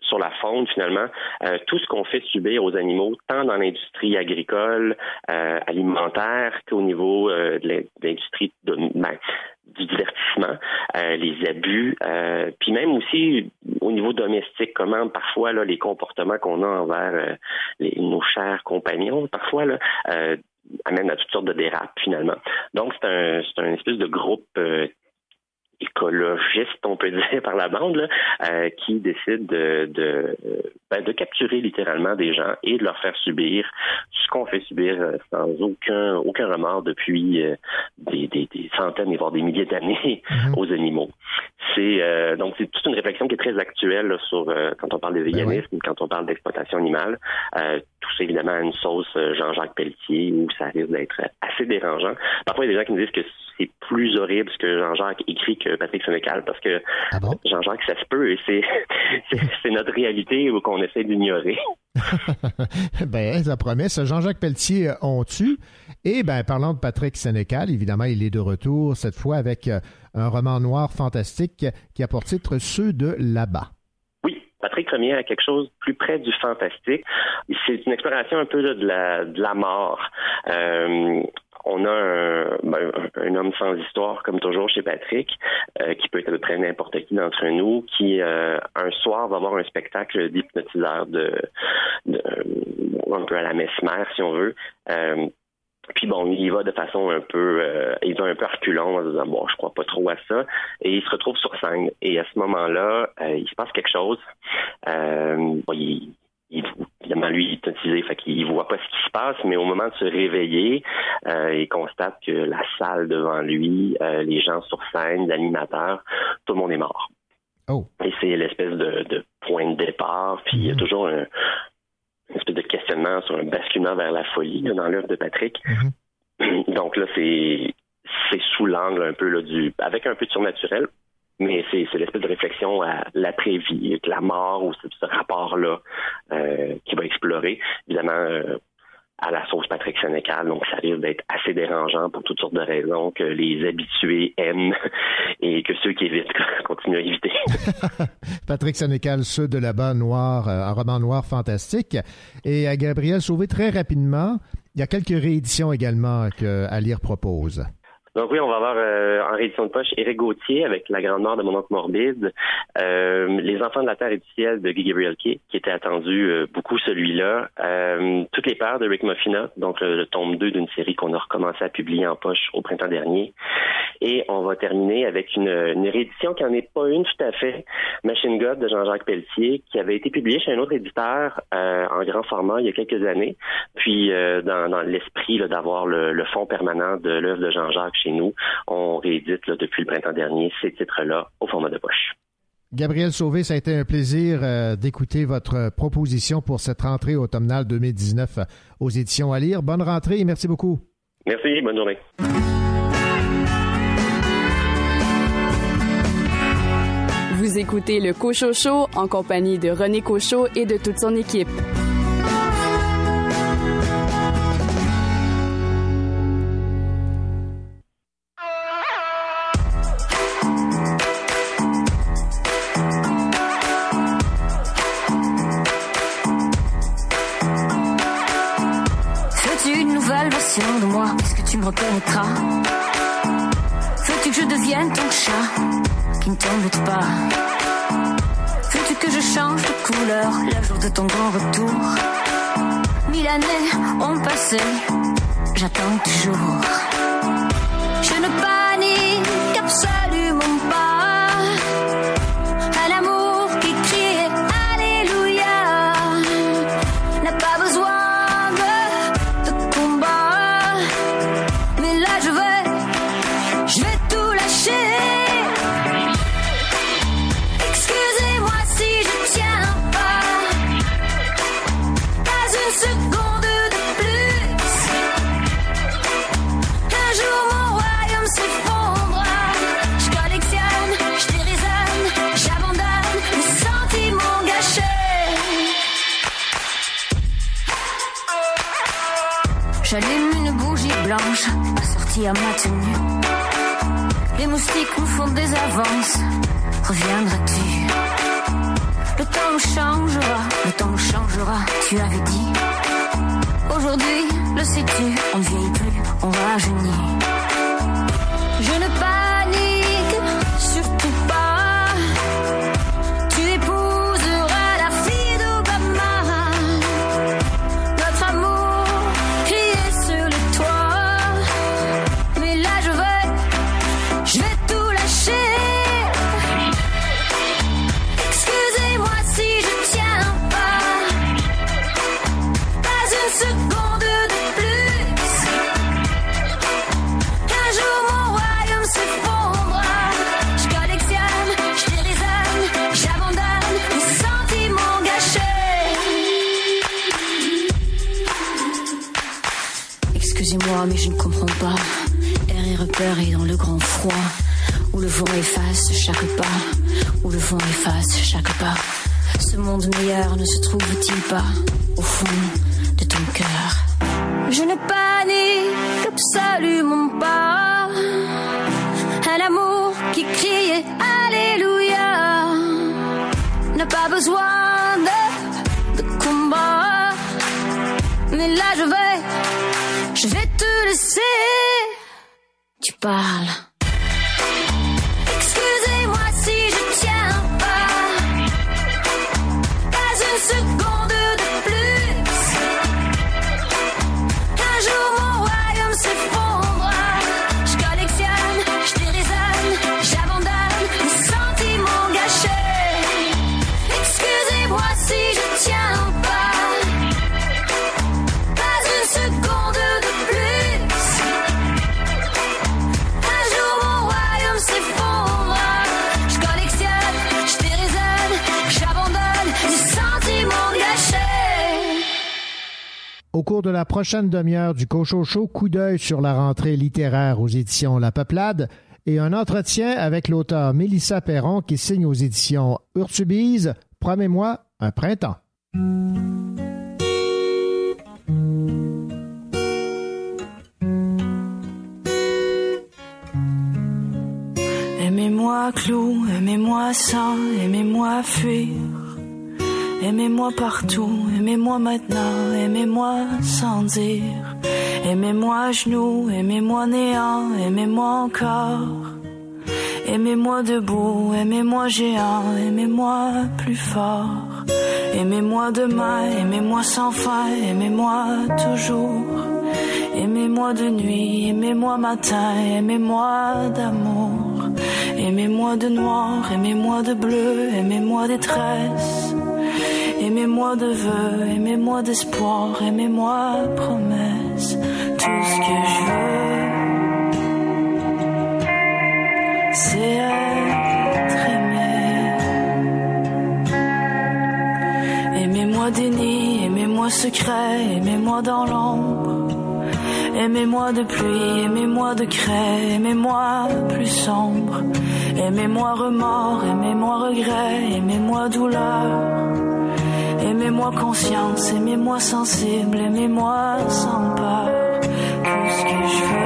sur la faune finalement, euh, tout ce qu'on fait subir aux animaux, tant dans l'industrie agricole, euh, alimentaire qu'au niveau de l'industrie ben, du divertissement, les abus, puis même aussi au niveau domestique, comment parfois les comportements qu'on a envers nos chers compagnons, parfois là, amènent à toutes sortes de dérapes finalement. Donc c'est un c'est un espèce de groupe euh, écologiste, on peut dire, par la bande, là, euh, qui décide de, de, ben, de capturer littéralement des gens et de leur faire subir ce qu'on fait subir euh, sans aucun aucun remords depuis euh, des, des, des, centaines et voire des milliers d'années -hmm. aux animaux. C'est euh, donc c'est toute une réflexion qui est très actuelle là, sur quand on parle de véganisme, ben oui. quand on parle d'exploitation animale. tout ça évidemment à une sauce Jean-Jacques Pelletier où ça risque d'être assez dérangeant. Parfois il y a des gens qui me disent que c'est plus horrible ce que Jean-Jacques écrit que Patrick Sénécal parce que ah bon? Jean-Jacques, ça se peut et c'est notre réalité qu'on essaie d'ignorer. ben, ça promet. Jean-Jacques Pelletier, on tue. Et ben, parlant de Patrick Sénécal, évidemment, il est de retour cette fois avec un roman noir fantastique qui a pour titre Ceux de là-bas. Oui, Patrick Remier a quelque chose plus près du fantastique. C'est une exploration un peu là, de, la, de la mort. Euh, on a un, ben, un homme sans histoire, comme toujours chez Patrick, euh, qui peut être à peu près n'importe qui d'entre nous, qui euh, un soir va avoir un spectacle d'hypnotiseur de, de un peu à la mesmer, si on veut. Euh, puis bon, il va de façon un peu, euh, il va un peu reculant en disant bon, je crois pas trop à ça, et il se retrouve sur scène. Et à ce moment-là, euh, il se passe quelque chose. Euh, il, il, évidemment, lui, il est hypnotisé, fait qu'il voit pas ce qui se passe, mais au moment de se réveiller, euh, il constate que la salle devant lui, euh, les gens sur scène, l'animateur, tout le monde est mort. Oh. Et c'est l'espèce de, de point de départ, puis il y a toujours un, une espèce de questionnement sur un basculement vers la folie là, dans l'œuvre de Patrick. Donc là, c'est c'est sous l'angle un peu là, du avec un peu de surnaturel, mais c'est c'est l'espèce de réflexion à l'après-vie, la mort ou ce, rapport-là euh, qui va explorer. Évidemment, euh, à la sauce Patrick Sénécal, donc ça risque d'être assez dérangeant pour toutes sortes de raisons que les habitués aiment et que ceux qui évitent continuent à éviter. Patrick Sénécal, ceux de là-bas, noir, euh, un roman noir fantastique. Et à Gabriel Sauvé, très rapidement, il y a quelques rééditions également que Alire propose. Donc oui, on va avoir euh, en réédition de poche Éric Gauthier avec La Grande Mort de mon oncle morbide, euh, Les Enfants de la Terre et du Ciel de Guy Gabriel Kay, qui était attendu euh, beaucoup celui-là. Euh, toutes les paires de Rick Muffina, donc le, tome 2 d'une série qu'on a recommencé à publier en poche au printemps dernier. Et on va terminer avec une, une réédition qui n'en est pas une tout à fait, Machine God de Jean-Jacques Pelletier, qui avait été publié chez un autre éditeur euh, en grand format il y a quelques années. Puis euh, dans, dans l'esprit d'avoir le, le fond permanent de l'œuvre de Jean-Jacques chez nous, on réédite là, depuis le printemps dernier ces titres-là au format de poche. Gabriel Sauvé, ça a été un plaisir euh, d'écouter votre proposition pour cette rentrée automnale 2019 aux éditions à lire. Bonne rentrée et merci beaucoup. Merci, bonne journée. Vous écoutez le Cocho Show en compagnie de René Cocho et de toute son équipe. De moi Est-ce que tu me reconnaîtras? Veux-tu que je devienne ton chat qui ne t'embête pas? Veux-tu que je change de couleur le jour de ton grand retour? Mille années ont passé, j'attends toujours. Je ne panique absolument à ma tenue. Les moustiques me font des avances. Reviendras-tu? Le temps nous changera, le temps nous changera, tu avais dit. Aujourd'hui, le sais-tu, on ne vieillit plus, on rajeunit. Air et repéré dans le grand froid. Où le vent efface chaque pas. Où le vent efface chaque pas. Ce monde meilleur ne se trouve-t-il pas au fond? De la prochaine demi-heure du Cochocho, coup d'œil sur la rentrée littéraire aux éditions La Peuplade et un entretien avec l'auteur Mélissa Perron qui signe aux éditions Urtubise Promets-moi un printemps. Aimez-moi clou, aimez-moi sans, aimez-moi fuir. Aimez-moi partout, aimez-moi maintenant, aimez-moi sans dire. Aimez-moi à genoux, aimez-moi néant, aimez-moi encore. Aimez-moi debout, aimez-moi géant, aimez-moi plus fort. Aimez-moi demain, aimez-moi sans fin, aimez-moi toujours. Aimez-moi de nuit, aimez-moi matin, aimez-moi d'amour. Aimez-moi de noir, aimez-moi de bleu, aimez-moi détresse. Aimez-moi de vœux, aimez-moi d'espoir, aimez-moi promesse. Tout ce que je veux, c'est être aimé. Aimez-moi déni, aimez-moi secret, aimez-moi dans l'ombre. Aimez-moi de pluie, aimez-moi de craie, aimez-moi plus sombre. Aimez-moi remords, aimez-moi regret, aimez-moi douleur. Aimez-moi conscience, aimez-moi sensible, aimez-moi sans peur. Tout ce que je veux,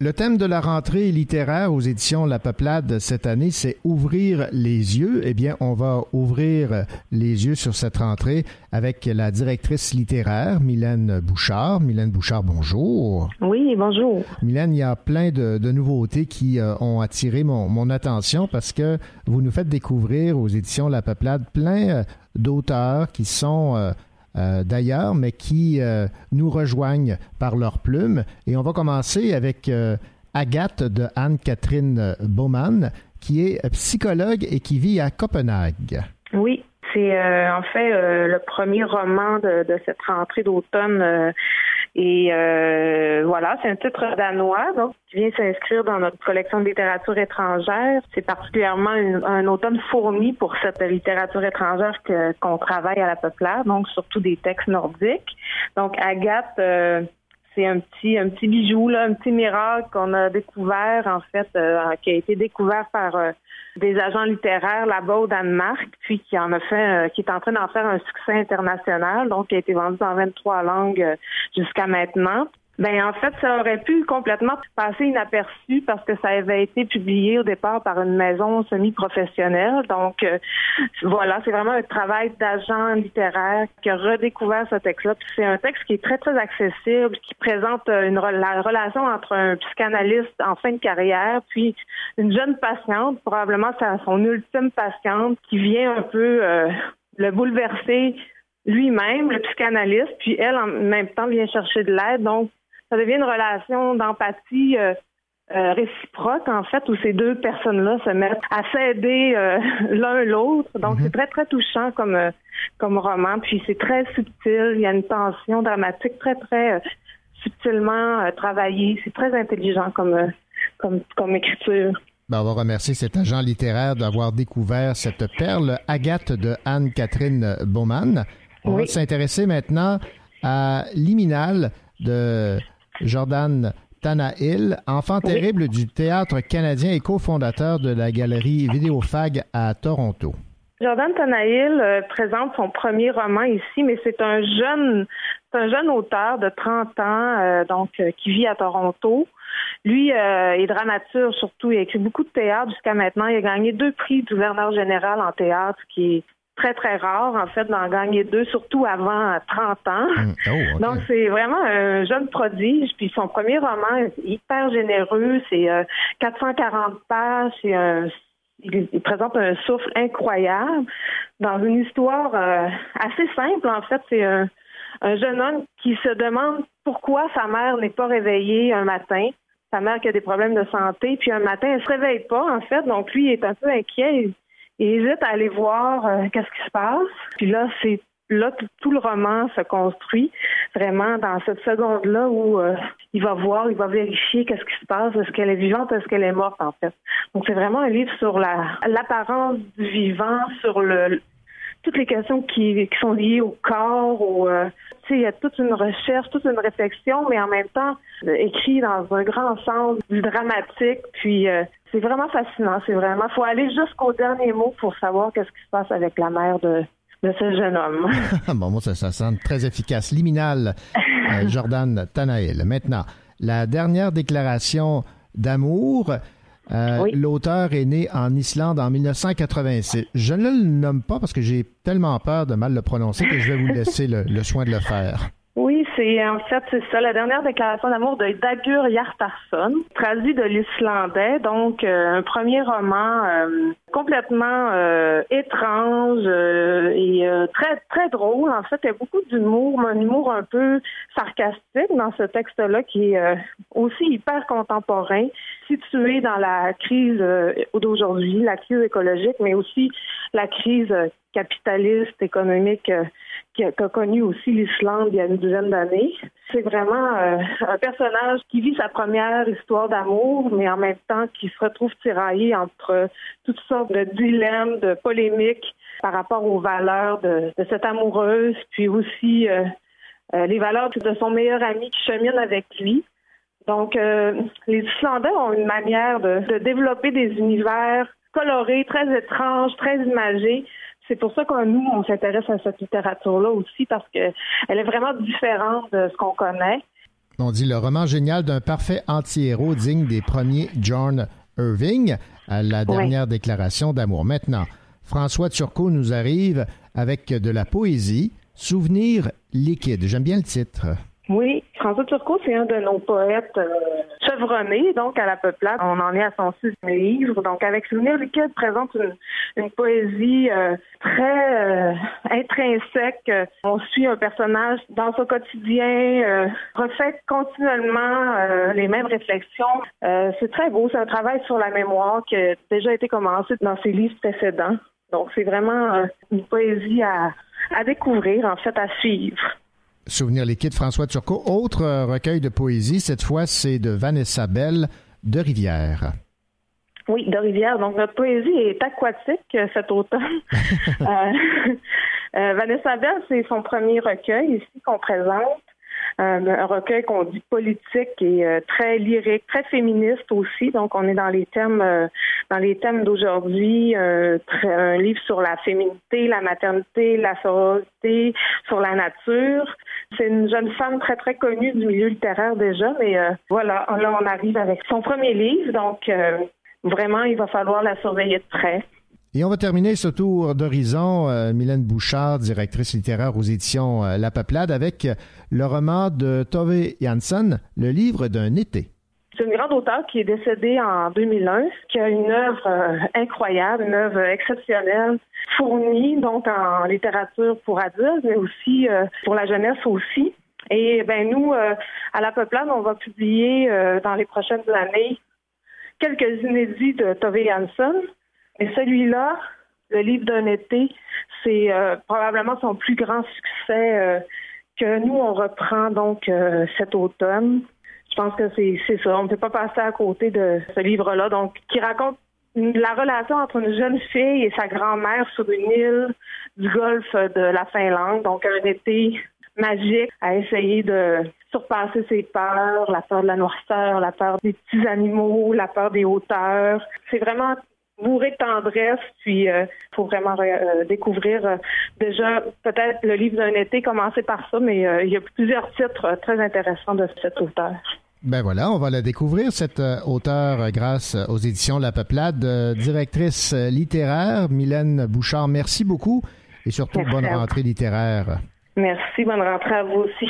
Le thème de la rentrée littéraire aux éditions La Peuplade cette année, c'est ouvrir les yeux. Eh bien, on va ouvrir les yeux sur cette rentrée avec la directrice littéraire, Mylène Bouchard. Mylène Bouchard, bonjour. Oui, bonjour. Mylène, il y a plein de, de nouveautés qui euh, ont attiré mon, mon attention parce que vous nous faites découvrir aux éditions La Peuplade plein euh, d'auteurs qui sont euh, euh, d'ailleurs, mais qui euh, nous rejoignent par leur plume. Et on va commencer avec euh, Agathe de Anne-Catherine Baumann, qui est psychologue et qui vit à Copenhague. Oui, c'est en fait le premier roman de cette rentrée d'automne. Et euh, voilà, c'est un titre danois, donc qui vient s'inscrire dans notre collection de littérature étrangère. C'est particulièrement un automne fourni pour cette littérature étrangère qu'on travaille à la peuplade, donc surtout des textes nordiques. Donc Agathe, euh, c'est un petit un petit bijou là, un petit miracle qu'on a découvert en fait, euh, qui a été découvert par euh, des agents littéraires là-bas au Danemark, puis qui en a fait, euh, qui est en train d'en faire un succès international, donc qui a été vendu dans 23 langues euh, jusqu'à maintenant. Ben en fait, ça aurait pu complètement passer inaperçu parce que ça avait été publié au départ par une maison semi-professionnelle. Donc euh, voilà, c'est vraiment un travail d'agent littéraire qui a redécouvert ce texte-là. C'est un texte qui est très très accessible, qui présente euh, une la relation entre un psychanalyste en fin de carrière puis une jeune patiente, probablement son ultime patiente, qui vient un peu euh, le bouleverser lui-même, le psychanalyste, puis elle en même temps vient chercher de l'aide. Donc ça devient une relation d'empathie euh, euh, réciproque, en fait, où ces deux personnes-là se mettent à s'aider euh, l'un l'autre. Donc, c'est très, très touchant comme, comme roman. Puis, c'est très subtil. Il y a une tension dramatique très, très subtilement travaillée. C'est très intelligent comme, comme, comme écriture. Ben, on va remercier cet agent littéraire d'avoir découvert cette perle Agathe de Anne-Catherine Baumann. On va s'intéresser maintenant à Liminal de Jordan Tanahill, enfant terrible du théâtre canadien et cofondateur de la galerie Vidéofag à Toronto. Jordan Tanahill euh, présente son premier roman ici, mais c'est un jeune, un jeune auteur de 30 ans, euh, donc euh, qui vit à Toronto. Lui est dramaturge surtout. Il a écrit beaucoup de théâtre jusqu'à maintenant. Il a gagné deux prix du gouverneur général en théâtre, qui est très, très rare, en fait, d'en gagner deux, surtout avant 30 ans. Hmm. Oh, Donc, c'est vraiment un jeune prodige. Puis son premier roman est hyper généreux. C'est 440 euh, pages. il, présente un souffle incroyable dans une histoire euh, assez simple, en fait. C'est un, jeune homme qui se demande pourquoi sa mère n'est pas réveillée un matin sa mère qui a des problèmes de santé, puis un matin, elle se réveille pas, en fait, donc lui, il est un peu inquiet. Il hésite à aller voir euh, qu'est-ce qui se passe. Puis là, c'est là tout le roman se construit vraiment dans cette seconde-là où euh, il va voir, il va vérifier qu'est-ce qui se passe, est-ce qu'elle est vivante, est-ce qu'elle est morte en fait? Donc c'est vraiment un livre sur la l'apparence du vivant, sur le toutes les questions qui, qui sont liées au corps, au euh, il y a toute une recherche, toute une réflexion, mais en même temps écrit dans un grand sens du dramatique, puis c'est vraiment fascinant. C'est vraiment, faut aller jusqu'au dernier mot pour savoir qu'est-ce qui se passe avec la mère de, de ce jeune homme. bon, moi, ça, ça sonne très efficace. Liminal, euh, Jordan Tanaïl. Maintenant, la dernière déclaration d'amour. Euh, l'auteur est né en Islande en 1986. Je ne le nomme pas parce que j'ai tellement peur de mal le prononcer que je vais vous laisser le soin de le faire. Oui, c'est en fait c'est ça la dernière déclaration d'amour de Dagur Hjartarson, traduit de l'islandais, donc euh, un premier roman euh, complètement euh, étrange et très très drôle. En fait, il y a beaucoup d'humour, un humour un peu sarcastique dans ce texte-là qui est aussi hyper contemporain, situé dans la crise d'aujourd'hui, la crise écologique, mais aussi la crise capitaliste économique qui a, connu aussi l'Islande il y a une dizaine d'années. C'est vraiment euh, un personnage qui vit sa première histoire d'amour, mais en même temps qui se retrouve tiraillé entre toutes sortes de dilemmes, de polémiques par rapport aux valeurs de, cette amoureuse, puis aussi euh, euh, les valeurs de son meilleur ami qui chemine avec lui. Donc, les Islandais ont une manière de développer des univers colorés, très étranges, très imagés, c'est pour ça que nous, on s'intéresse à cette littérature-là aussi, parce qu'elle est vraiment différente de ce qu'on connaît. On dit le roman génial d'un parfait anti-héros digne des premiers John Irving, à la dernière déclaration d'amour. Maintenant, François Turcot nous arrive avec de la poésie, Souvenir liquide. J'aime bien le titre. Oui, François Turcot, c'est un de nos poètes euh, chevronnés, donc à la peuplade. On en est à son sixième livre. Donc, avec Souvenir liquide, présente une, poésie euh, très euh, intrinsèque. On suit un personnage dans son quotidien, refait continuellement les mêmes réflexions. c'est très beau. C'est un travail sur la mémoire qui a déjà été commencé dans ses livres précédents. Donc, c'est vraiment une poésie à, à découvrir, en fait, à suivre. Souvenir liquide, François Turcot. Autre euh, recueil de poésie, cette fois, c'est de Vanessa Bell de Rivière. Oui, de Rivière. Donc, notre poésie est aquatique euh, cet automne. Euh, Vanessa Bell, c'est son premier recueil ici qu'on présente. Euh, un recueil qu'on dit politique et euh, très lyrique, très féministe aussi. Donc, on est dans les thèmes, euh, dans les thèmes d'aujourd'hui. un livre sur la féminité, la maternité, la sororité, sur la nature. C'est une jeune femme très très connue du milieu littéraire déjà, mais voilà, là on arrive avec son premier livre, donc vraiment il va falloir la surveiller de près. Et on va terminer ce tour d'horizon, euh, Mylène Bouchard, directrice littéraire aux éditions euh, La Peuplade, avec le roman de Tove Jansson, Le livre d'un été. C'est une grande auteure qui est décédée en 2001, qui a une œuvre euh, incroyable, une œuvre exceptionnelle, fournie donc en littérature pour adultes, mais aussi pour la jeunesse aussi. Et ben nous, à La Peuplade, on va publier dans les prochaines années quelques inédits de Tove Jansson. Et celui-là, le livre d'un été, c'est euh, probablement son plus grand succès euh, que nous, on reprend donc euh, cet automne. Je pense que c'est ça. On ne peut pas passer à côté de ce livre-là, donc qui raconte la relation entre une jeune fille et sa grand-mère sur une île du golfe de la Finlande. Donc un été magique à essayer de surpasser ses peurs, la peur de la noirceur, la peur des petits animaux, la peur des hauteurs. C'est vraiment bourré de tendresse. Puis, il euh, faut vraiment euh, découvrir euh, déjà peut-être le livre d'un été, commencer par ça, mais il y a plusieurs titres très intéressants de cet auteur. Ben voilà, on va la découvrir, cette auteure, grâce aux éditions La Peuplade. directrice littéraire, Mylène Bouchard, merci beaucoup et surtout bonne rentrée littéraire. Merci, bonne rentrée à vous aussi.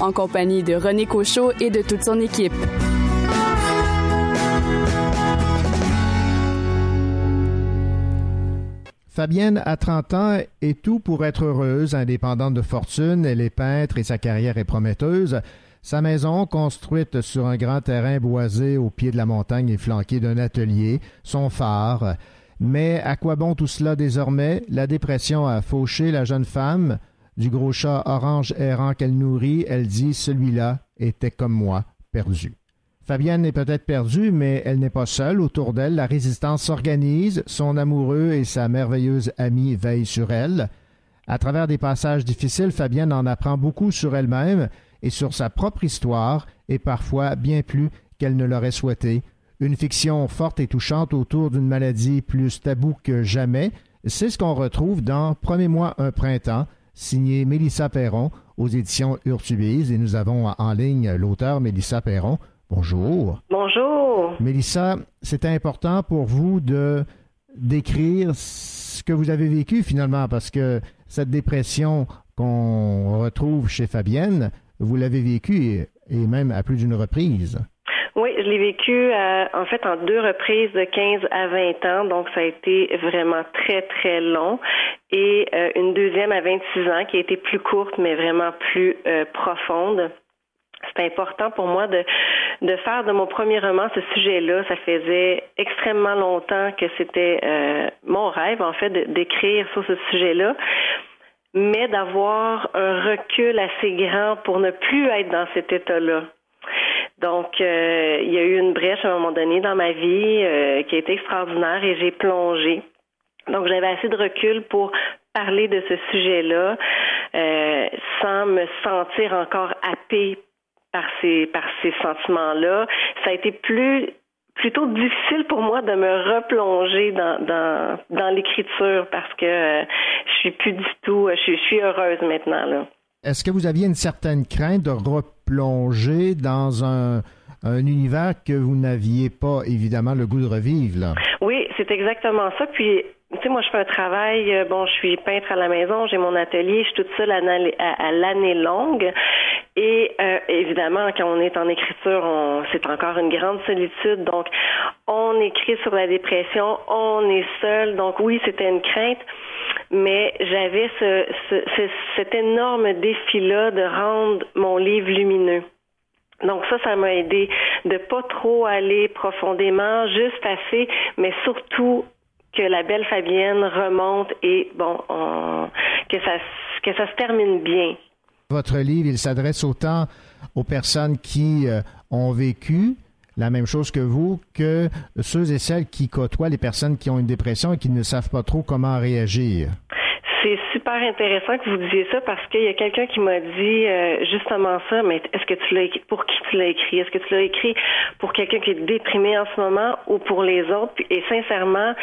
En compagnie de René Cochot et de toute son équipe. Fabienne a 30 ans et tout pour être heureuse, indépendante de fortune, elle est peintre et sa carrière est prometteuse. Sa maison, construite sur un grand terrain boisé au pied de la montagne et flanquée d'un atelier, son phare. Mais à quoi bon tout cela désormais? La dépression a fauché la jeune femme. Du gros chat orange errant qu'elle nourrit, elle dit celui-là était comme moi, perdu. Fabienne est peut-être perdue, mais elle n'est pas seule. Autour d'elle, la résistance s'organise. Son amoureux et sa merveilleuse amie veillent sur elle. À travers des passages difficiles, Fabienne en apprend beaucoup sur elle-même et sur sa propre histoire, et parfois bien plus qu'elle ne l'aurait souhaité. Une fiction forte et touchante autour d'une maladie plus taboue que jamais. C'est ce qu'on retrouve dans Promets-moi un printemps, signé Mélissa Perron aux éditions Urtubise, et nous avons en ligne l'auteur Mélissa Perron. Bonjour. Bonjour. Mélissa, c'était important pour vous de décrire ce que vous avez vécu finalement, parce que cette dépression qu'on retrouve chez Fabienne, vous l'avez vécue et même à plus d'une reprise. Oui, je l'ai vécu euh, en fait en deux reprises de 15 à 20 ans, donc ça a été vraiment très très long. Et euh, une deuxième à 26 ans qui a été plus courte mais vraiment plus euh, profonde c'est important pour moi de, faire de mon premier roman ce sujet-là. Ça faisait extrêmement longtemps que c'était mon rêve, en fait, d'écrire sur ce sujet-là, mais d'avoir un recul assez grand pour ne plus être dans cet état-là. Donc, euh, il y a eu une brèche à un moment donné dans ma vie euh, qui a été extraordinaire et j'ai plongé. Donc, j'avais assez de recul pour parler de ce sujet-là sans me sentir encore happée par ces, par ces sentiments-là. Ça a été plus plutôt difficile pour moi de me replonger dans, dans, dans l'écriture parce que euh, je suis plus du tout, je, je suis heureuse maintenant. Là. Est-ce que vous aviez une certaine crainte de replonger dans un, un univers que vous n'aviez pas évidemment le goût de revivre? Là? C'est exactement ça. Puis tu sais, moi, je fais un travail, euh, bon, je suis peintre à la maison, j'ai mon atelier, je suis toute seule à, l'année longue. Et euh, évidemment, quand on est en écriture, c'est encore une grande solitude. Donc, on écrit sur la dépression, on est seul. Donc, oui, c'était une crainte. Mais j'avais ce, ce, cet énorme défi-là de rendre mon livre lumineux. Donc ça, ça m'a aidé de pas trop aller profondément, juste assez, mais surtout que la belle Fabienne remonte et bon, que ça que ça se termine bien. Votre livre, il s'adresse autant aux personnes qui euh, ont vécu la même chose que vous que ceux et celles qui côtoient les personnes qui ont une dépression et qui ne savent pas trop comment réagir c'est super intéressant que vous disiez ça parce qu'il y a quelqu'un qui m'a dit euh, justement ça, mais est-ce que tu l'as écrit pour qui tu l'as écrit? Est-ce que tu l'as écrit pour quelqu'un qui est déprimé en ce moment ou pour les autres? Et sincèrement,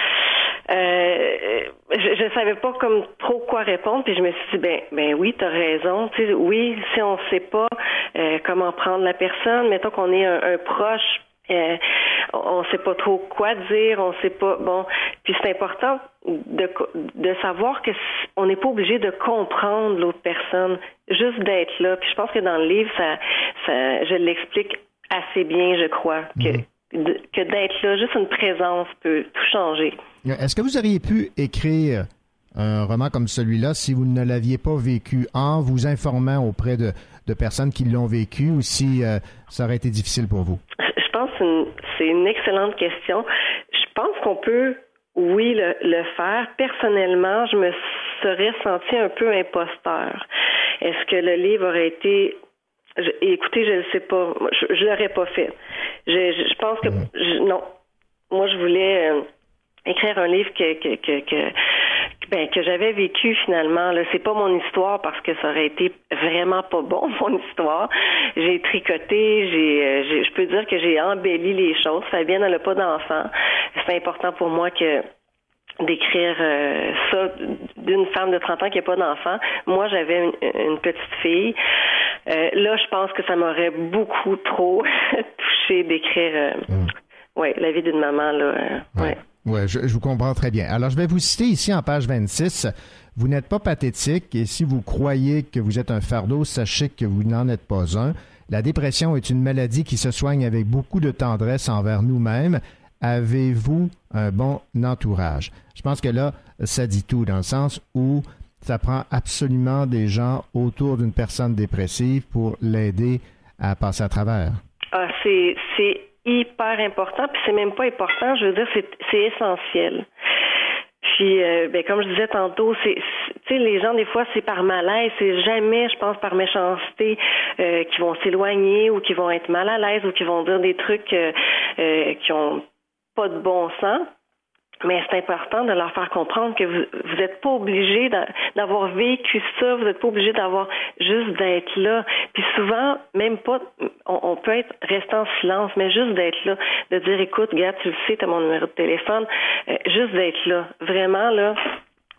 euh, je, ne savais pas comme trop quoi répondre, puis je me suis dit ben ben oui, tu as raison. Tu oui, si on sait pas euh, comment prendre la personne, mettons qu'on est un, proche on sait pas trop quoi dire, on sait pas bon. Puis c'est important de, de savoir que on n'est pas obligé de comprendre l'autre personne, juste d'être là. Puis je pense que dans le livre, ça, ça je l'explique assez bien, je crois, que mhm que d'être là, juste une présence peut tout changer. Est-ce que vous auriez pu écrire un roman comme celui-là si vous ne l'aviez pas vécu en vous informant auprès de, personnes qui l'ont vécu ou si euh, ça aurait été difficile pour vous? Je pense que c'est une, excellente question. Je pense qu'on peut, oui, le, le, faire. Personnellement, je me serais senti un peu imposteur. Est-ce que le livre aurait été écoutez, je ne sais pas. Je, ne l'aurais pas fait. Je, je, pense que mm. non. Moi, je voulais euh, écrire un livre que que que, que ben, que j'avais vécu finalement. Là, c'est pas mon histoire parce que ça aurait été vraiment pas bon mon histoire. J'ai tricoté, j'ai, euh, je peux dire que j'ai embelli les choses. Fabienne n'a pas d'enfant. C'est important pour moi que d'écrire euh, ça d'une femme de 30 ans qui n'a pas d'enfant. Moi, j'avais une, petite fille. Euh, là, je pense que ça m'aurait beaucoup trop touché d'écrire mm. Ouais, la vie d'une maman. Là, ouais. Oui, je, vous comprends très bien. Alors, je vais vous citer ici en page 26. Vous n'êtes pas pathétique et si vous croyez que vous êtes un fardeau, sachez que vous n'en êtes pas un. La dépression est une maladie qui se soigne avec beaucoup de tendresse envers nous-mêmes. Avez-vous un bon entourage? Je pense que là, ça dit tout dans le sens où ça prend absolument des gens autour d'une personne dépressive pour l'aider à passer à travers. Ah, c'est hyper important, puis c'est même pas important, je veux dire, c'est, essentiel. Puis, euh, ben, comme je disais tantôt, c'est, tu sais, les gens des fois c'est par malaise, c'est jamais, je pense, par méchanceté euh, qui vont s'éloigner ou qui vont être mal à l'aise ou qui vont dire des trucs euh, euh qui ont pas de bon sens. Mais c'est important de leur faire comprendre que vous n'êtes pas obligé d'avoir vécu ça, vous n'êtes pas obligé d'avoir juste d'être là. Puis souvent, même pas, on, peut être resté en silence, mais juste d'être là, de dire écoute, gars, tu le sais, tu as mon numéro de téléphone, euh, juste d'être là, vraiment là.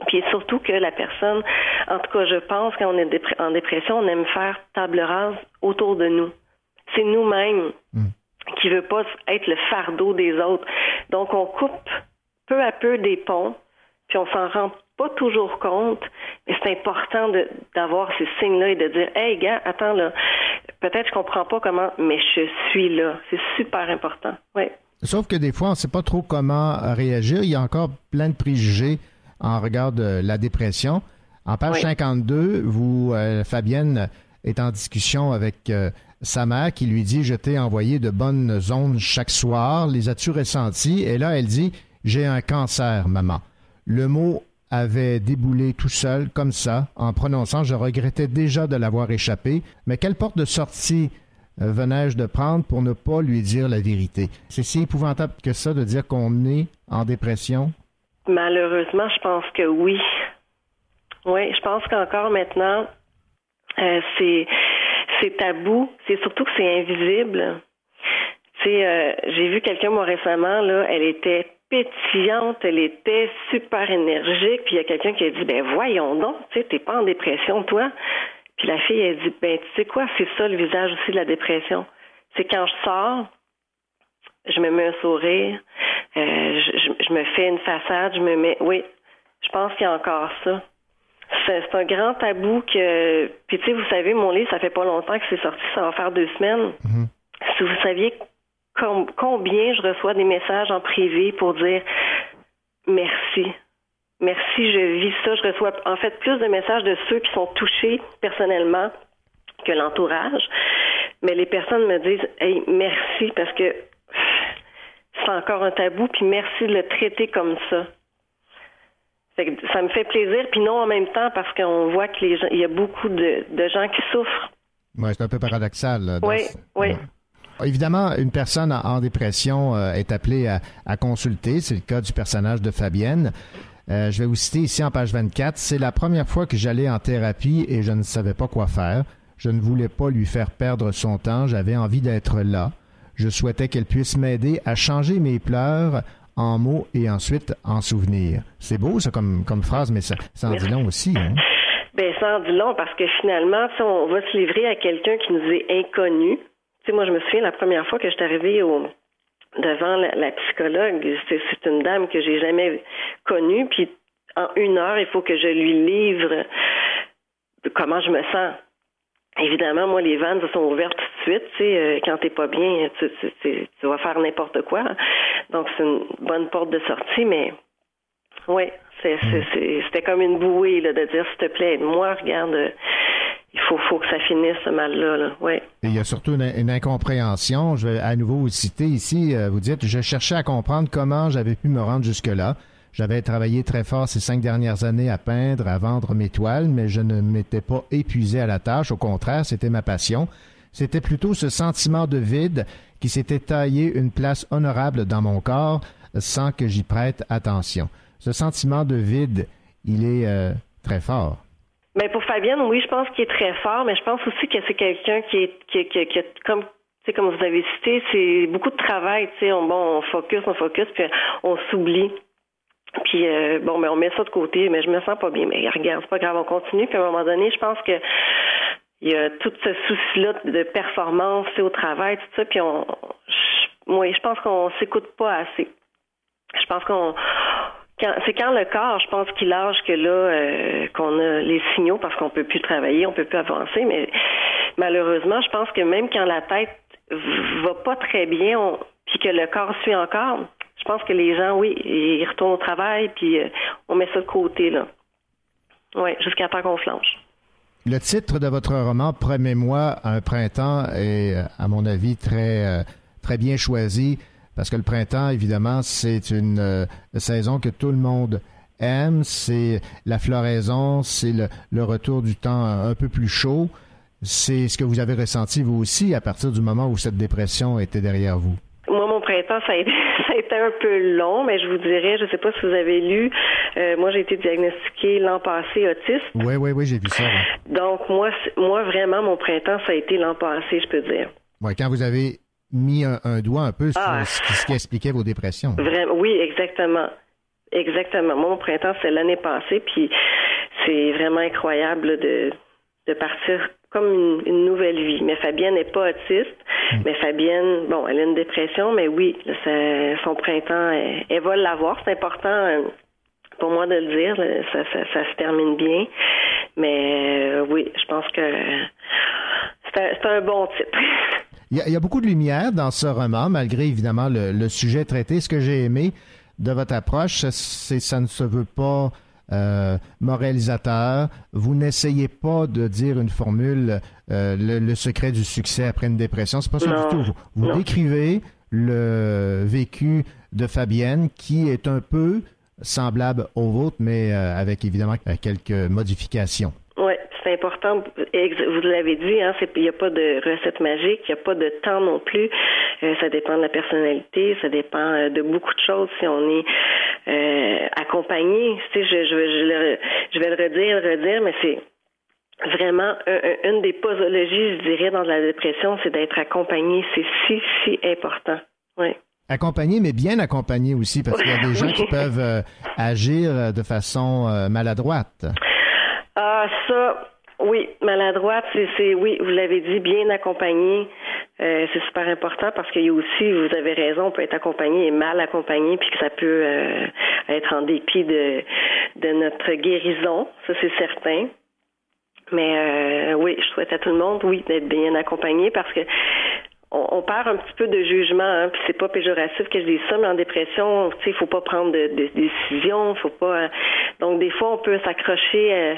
Puis surtout que la personne, en tout cas, je pense quand on est en dépression, on aime faire table rase autour de nous. C'est nous-mêmes mm. qui veut pas être le fardeau des autres. Donc on coupe peu à peu des ponts, puis on s'en rend pas toujours compte, mais c'est important d'avoir ces signes-là et de dire Hey gars, attends là, peut-être je comprends pas comment, mais je suis là. C'est super important. Oui. Sauf que des fois, on ne sait pas trop comment réagir. Il y a encore plein de préjugés en regard de la dépression. En page 52, vous, euh, Fabienne, est en discussion avec euh, sa mère qui lui dit Je t'ai envoyé de bonnes ondes chaque soir. Les as-tu ressenties? Et là, elle dit j'ai un cancer, maman. Le mot avait déboulé tout seul, comme ça, en prononçant. Je regrettais déjà de l'avoir échappé. Mais quelle porte de sortie euh, venais-je de prendre pour ne pas lui dire la vérité? C'est si épouvantable que ça de dire qu'on est en dépression? Malheureusement, je pense que oui. Oui, je pense qu'encore maintenant, euh, c'est tabou. C'est surtout que c'est invisible. Tu sais, euh, j'ai vu quelqu'un moi récemment là, elle était pétillante, elle était super énergique. Puis il y a quelqu'un qui a dit, ben voyons donc, tu sais, t'es pas en dépression, toi. Puis la fille, elle dit, ben tu sais quoi, c'est ça le visage aussi de la dépression. C'est quand je sors, je me mets un sourire, euh, je, me fais une façade, je me mets, oui, je pense qu'il y a encore ça. C'est un grand tabou que, puis tu sais, vous savez, mon livre, ça fait pas longtemps que c'est sorti, ça va faire deux semaines. Mm-hmm. Si vous saviez combien je reçois des messages en privé pour dire merci. Merci, je vis ça. Je reçois en fait plus de messages de ceux qui sont touchés personnellement que l'entourage. Mais les personnes me disent Hey, merci parce que c'est encore un tabou, puis merci de le traiter comme ça. ça me fait plaisir, puis non en même temps parce qu'on voit qu'il y a beaucoup de, gens qui souffrent. Oui, c'est un peu paradoxal. oui, oui. Évidemment, une personne en, dépression euh, est appelée à, consulter. C'est le cas du personnage de Fabienne. Euh, je vais vous citer ici en page 24. C'est la première fois que j'allais en thérapie et je ne savais pas quoi faire. Je ne voulais pas lui faire perdre son temps. J'avais envie d'être là. Je souhaitais qu'elle puisse m'aider à changer mes pleurs en mots et ensuite en souvenirs. C'est beau, ça, comme, phrase, mais ça, ça en dit long aussi. Hein? Ben, ça en dit long parce que finalement, on va se livrer à quelqu'un qui nous est inconnu, sais, moi, je me souviens la première fois que je suis arrivée au, devant la, psychologue, c'est une dame que j'ai jamais connue, puis en une heure, il faut que je lui livre comment je me sens. Évidemment, moi, les vannes se sont ouvertes tout de suite. Tu sais, euh, quand t'es pas bien, tu, tu, tu, vas faire n'importe quoi. Donc, c'est une bonne porte de sortie, mais oui, hmm. c'était comme une bouée là, de dire, s'il te plaît, moi, regarde, il faut, faut que ça finisse ce mal-là. Ouais. il y a surtout une, incompréhension. Je vais à nouveau vous citer ici. Euh, vous dites, je cherchais à comprendre comment j'avais pu me rendre jusque-là. J'avais travaillé très fort ces cinq dernières années à peindre, à vendre mes toiles, mais je ne m'étais pas épuisé à la tâche. Au contraire, c'était ma passion. C'était plutôt ce sentiment de vide qui s'était taillé une place honorable dans mon corps sans que j'y prête attention. Ce sentiment de vide, il est euh, très fort. Mais pour Fabienne, oui, je pense qu'il est très fort, mais je pense aussi que c'est quelqu'un qui est qui, qui, comme comme vous avez cité, c'est beaucoup de travail, tu sais, on, bon, on focus, on focus, puis on s'oublie. Puis euh, bon, mais on met ça de côté, mais je me sens pas bien. Mais regarde, c'est pas grave, on continue. Puis à un moment donné, je pense que il y a tout ce souci-là de performance, au travail, tout ça. Puis on, moi, je pense qu'on s'écoute pas assez. Je je pense qu'on c'est quand le corps, je pense qu'il lâche que là euh, qu'on a les signaux parce qu'on peut plus travailler, on peut plus avancer, mais malheureusement, je pense que même quand la tête va pas très bien, puis que le corps suit encore, je pense que les gens, oui, ils retournent au travail, puis euh, on met ça de côté là. Oui, jusqu'à temps qu'on flanche. Le titre de votre roman, Promets-moi un printemps, est, à mon avis, très, euh, très bien choisi. Parce que le printemps, évidemment, c'est une euh, saison que tout le monde aime. C'est la floraison, c'est le, retour du temps un peu plus chaud. C'est ce que vous avez ressenti vous aussi à partir du moment où cette dépression était derrière vous. Moi, mon printemps, ça a été, un peu long, mais je vous dirais, je ne sais pas si vous avez lu, euh, moi, j'ai été diagnostiquée l'an passé autiste. Oui, oui, oui, j'ai vu ça. Donc, moi, moi, vraiment, mon printemps, ça a été l'an passé, je peux dire. Oui, quand vous avez mis un, doigt un peu sur ah. ce, qui, expliquait vos dépressions. Vraiment, oui, exactement. Exactement. Moi, mon printemps, c'est l'année passée, puis c'est vraiment incroyable de, de partir comme une, nouvelle vie. Mais Fabienne n'est pas autiste. Hmm. Mais Fabienne, bon, elle a une dépression, mais oui, son printemps, elle, va l'avoir. C'est important euh, pour moi de le dire. Ça, ça, se termine bien. Mais euh, oui, je pense que c'est un, bon titre. Il y, a, beaucoup de lumière dans ce roman, malgré évidemment le, sujet traité. Ce que j'ai aimé de votre approche, c'est ça ne se veut pas euh, moralisateur. Vous n'essayez pas de dire une formule, euh, le, secret du succès après une dépression. C'est pas ça du tout. Vous, décrivez le vécu de Fabienne qui est un peu semblable au vôtre, mais euh, avec évidemment quelques modifications. Oui, c'est important. Vous l'avez dit, hein, il n'y a pas de recette magique, il n'y a pas de temps non plus. Euh, ça dépend de la personnalité, ça dépend euh, de beaucoup de choses. Si on est euh, accompagné, tu sais, je, je, je, vais le redire, le redire, mais c'est vraiment une des posologies, je dirais, dans la dépression, c'est d'être accompagné. C'est si, si important. Oui. Accompagné, mais bien accompagné aussi, parce qu'il y a des gens qui peuvent agir de façon maladroite. Ah, ça, oui, maladroite, c'est, oui, vous l'avez dit, bien accompagné. Euh, c'est super important parce qu'il y a aussi, vous avez raison, on peut être accompagné et mal accompagné, puis que ça peut euh, être en dépit de, de notre guérison, ça c'est certain. Mais euh, oui, je souhaite à tout le monde, oui, d'être bien accompagné parce que on, perd un petit peu de jugement, hein, puis c'est pas péjoratif que je dis ça, mais en dépression, tu sais, il faut pas prendre de, de, décision, faut pas. donc des fois, on peut s'accrocher à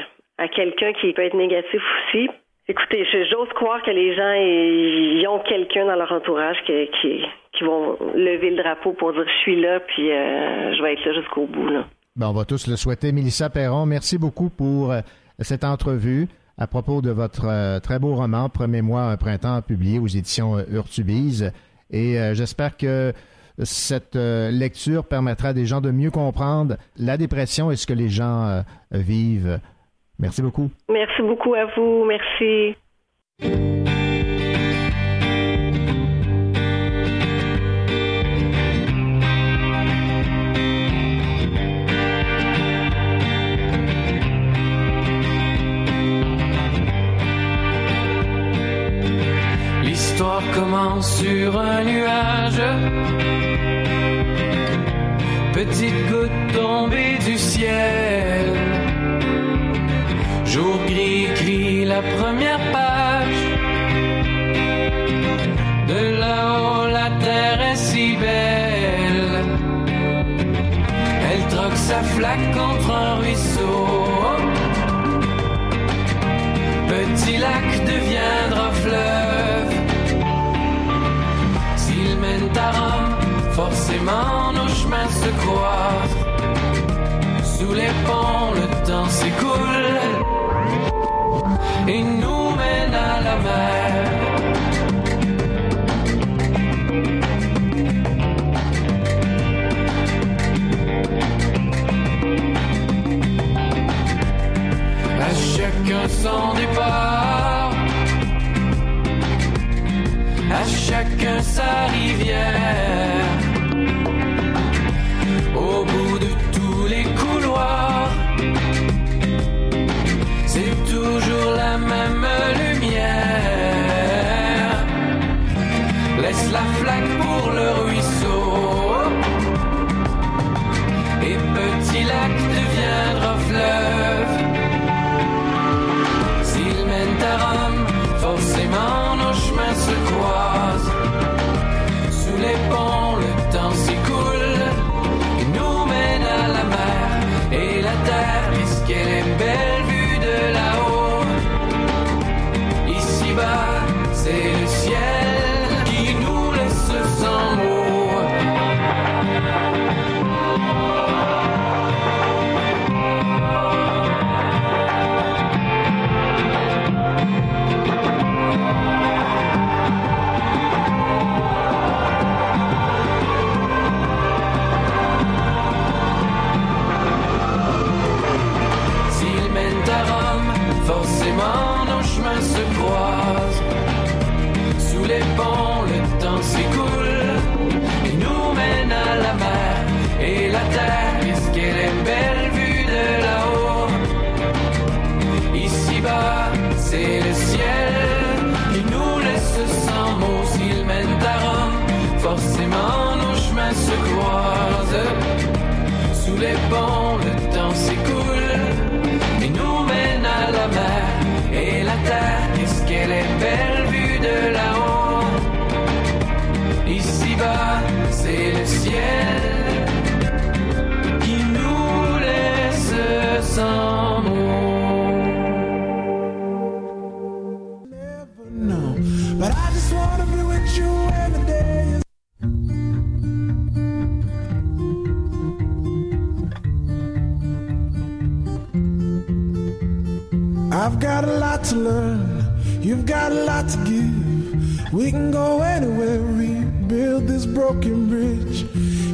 quelqu'un qui peut être négatif aussi. Écoutez, j'ose croire que les gens ils ont quelqu'un dans leur entourage qui, qui, vont lever le drapeau pour dire je suis là, puis euh, je vais être là jusqu'au bout. Là. Ben, on va tous le souhaiter. Mélissa Perron, merci beaucoup pour euh, cette entrevue à propos de votre euh, très beau roman, Premier mois, un printemps, publié aux éditions Urtubise. Et j'espère que cette lecture permettra à des gens de mieux comprendre la dépression et ce que les gens vivent Merci beaucoup. Merci beaucoup à vous. Merci. L'histoire commence sur un nuage. Petite goutte tombée du ciel Jour gris écrit la première page. De là-haut, la terre est si belle. Elle troque sa flaque contre un ruisseau. Petit lac deviendra fleuve. S'il mène à Rome, forcément nos chemins se croisent. Sous les ponts, le temps s'écoule et nous mène à la mer. À chacun son départ, à chacun sa rivière. Les ponts, got a lot to learn, you've got a lot to give. We can go anywhere, rebuild this broken bridge.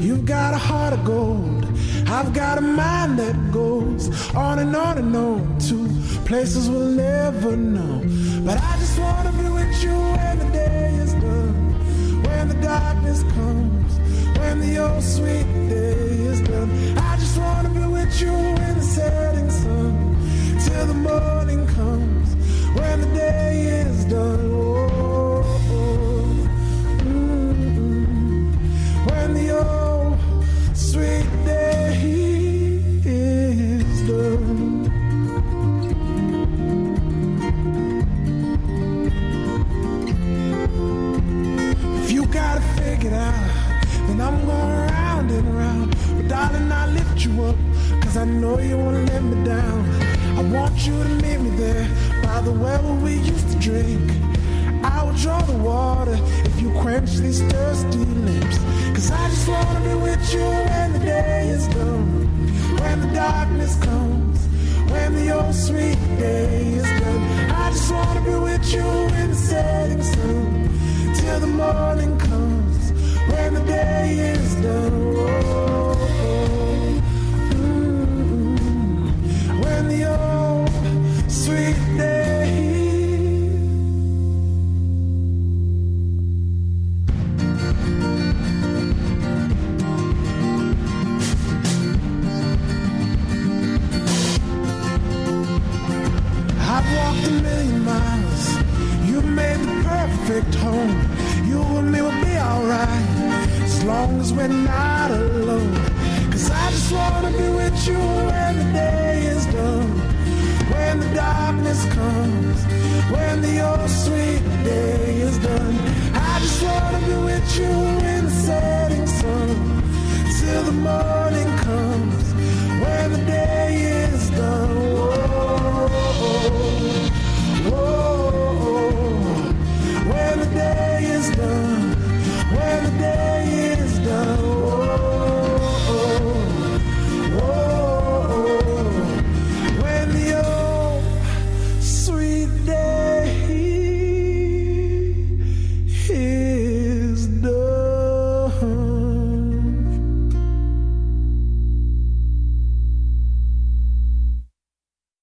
You've got a heart of gold, I've got a mind that goes on and on and on to places we'll never know. But I just wanna be with you when the day is done, when the darkness comes, when the old sweet day is done. I just wanna be with you in the setting sun till the morning I lift you up, cause I know you won't let me down. I want you to meet me there the well where we used to drink. I will draw the water if you quench these thirsty lips. Cause I just wanna be with you when the day is done. When the darkness comes, when the old sweet day is done. I just wanna be with you in the setting sun till the morning comes. When the day is done. Oh,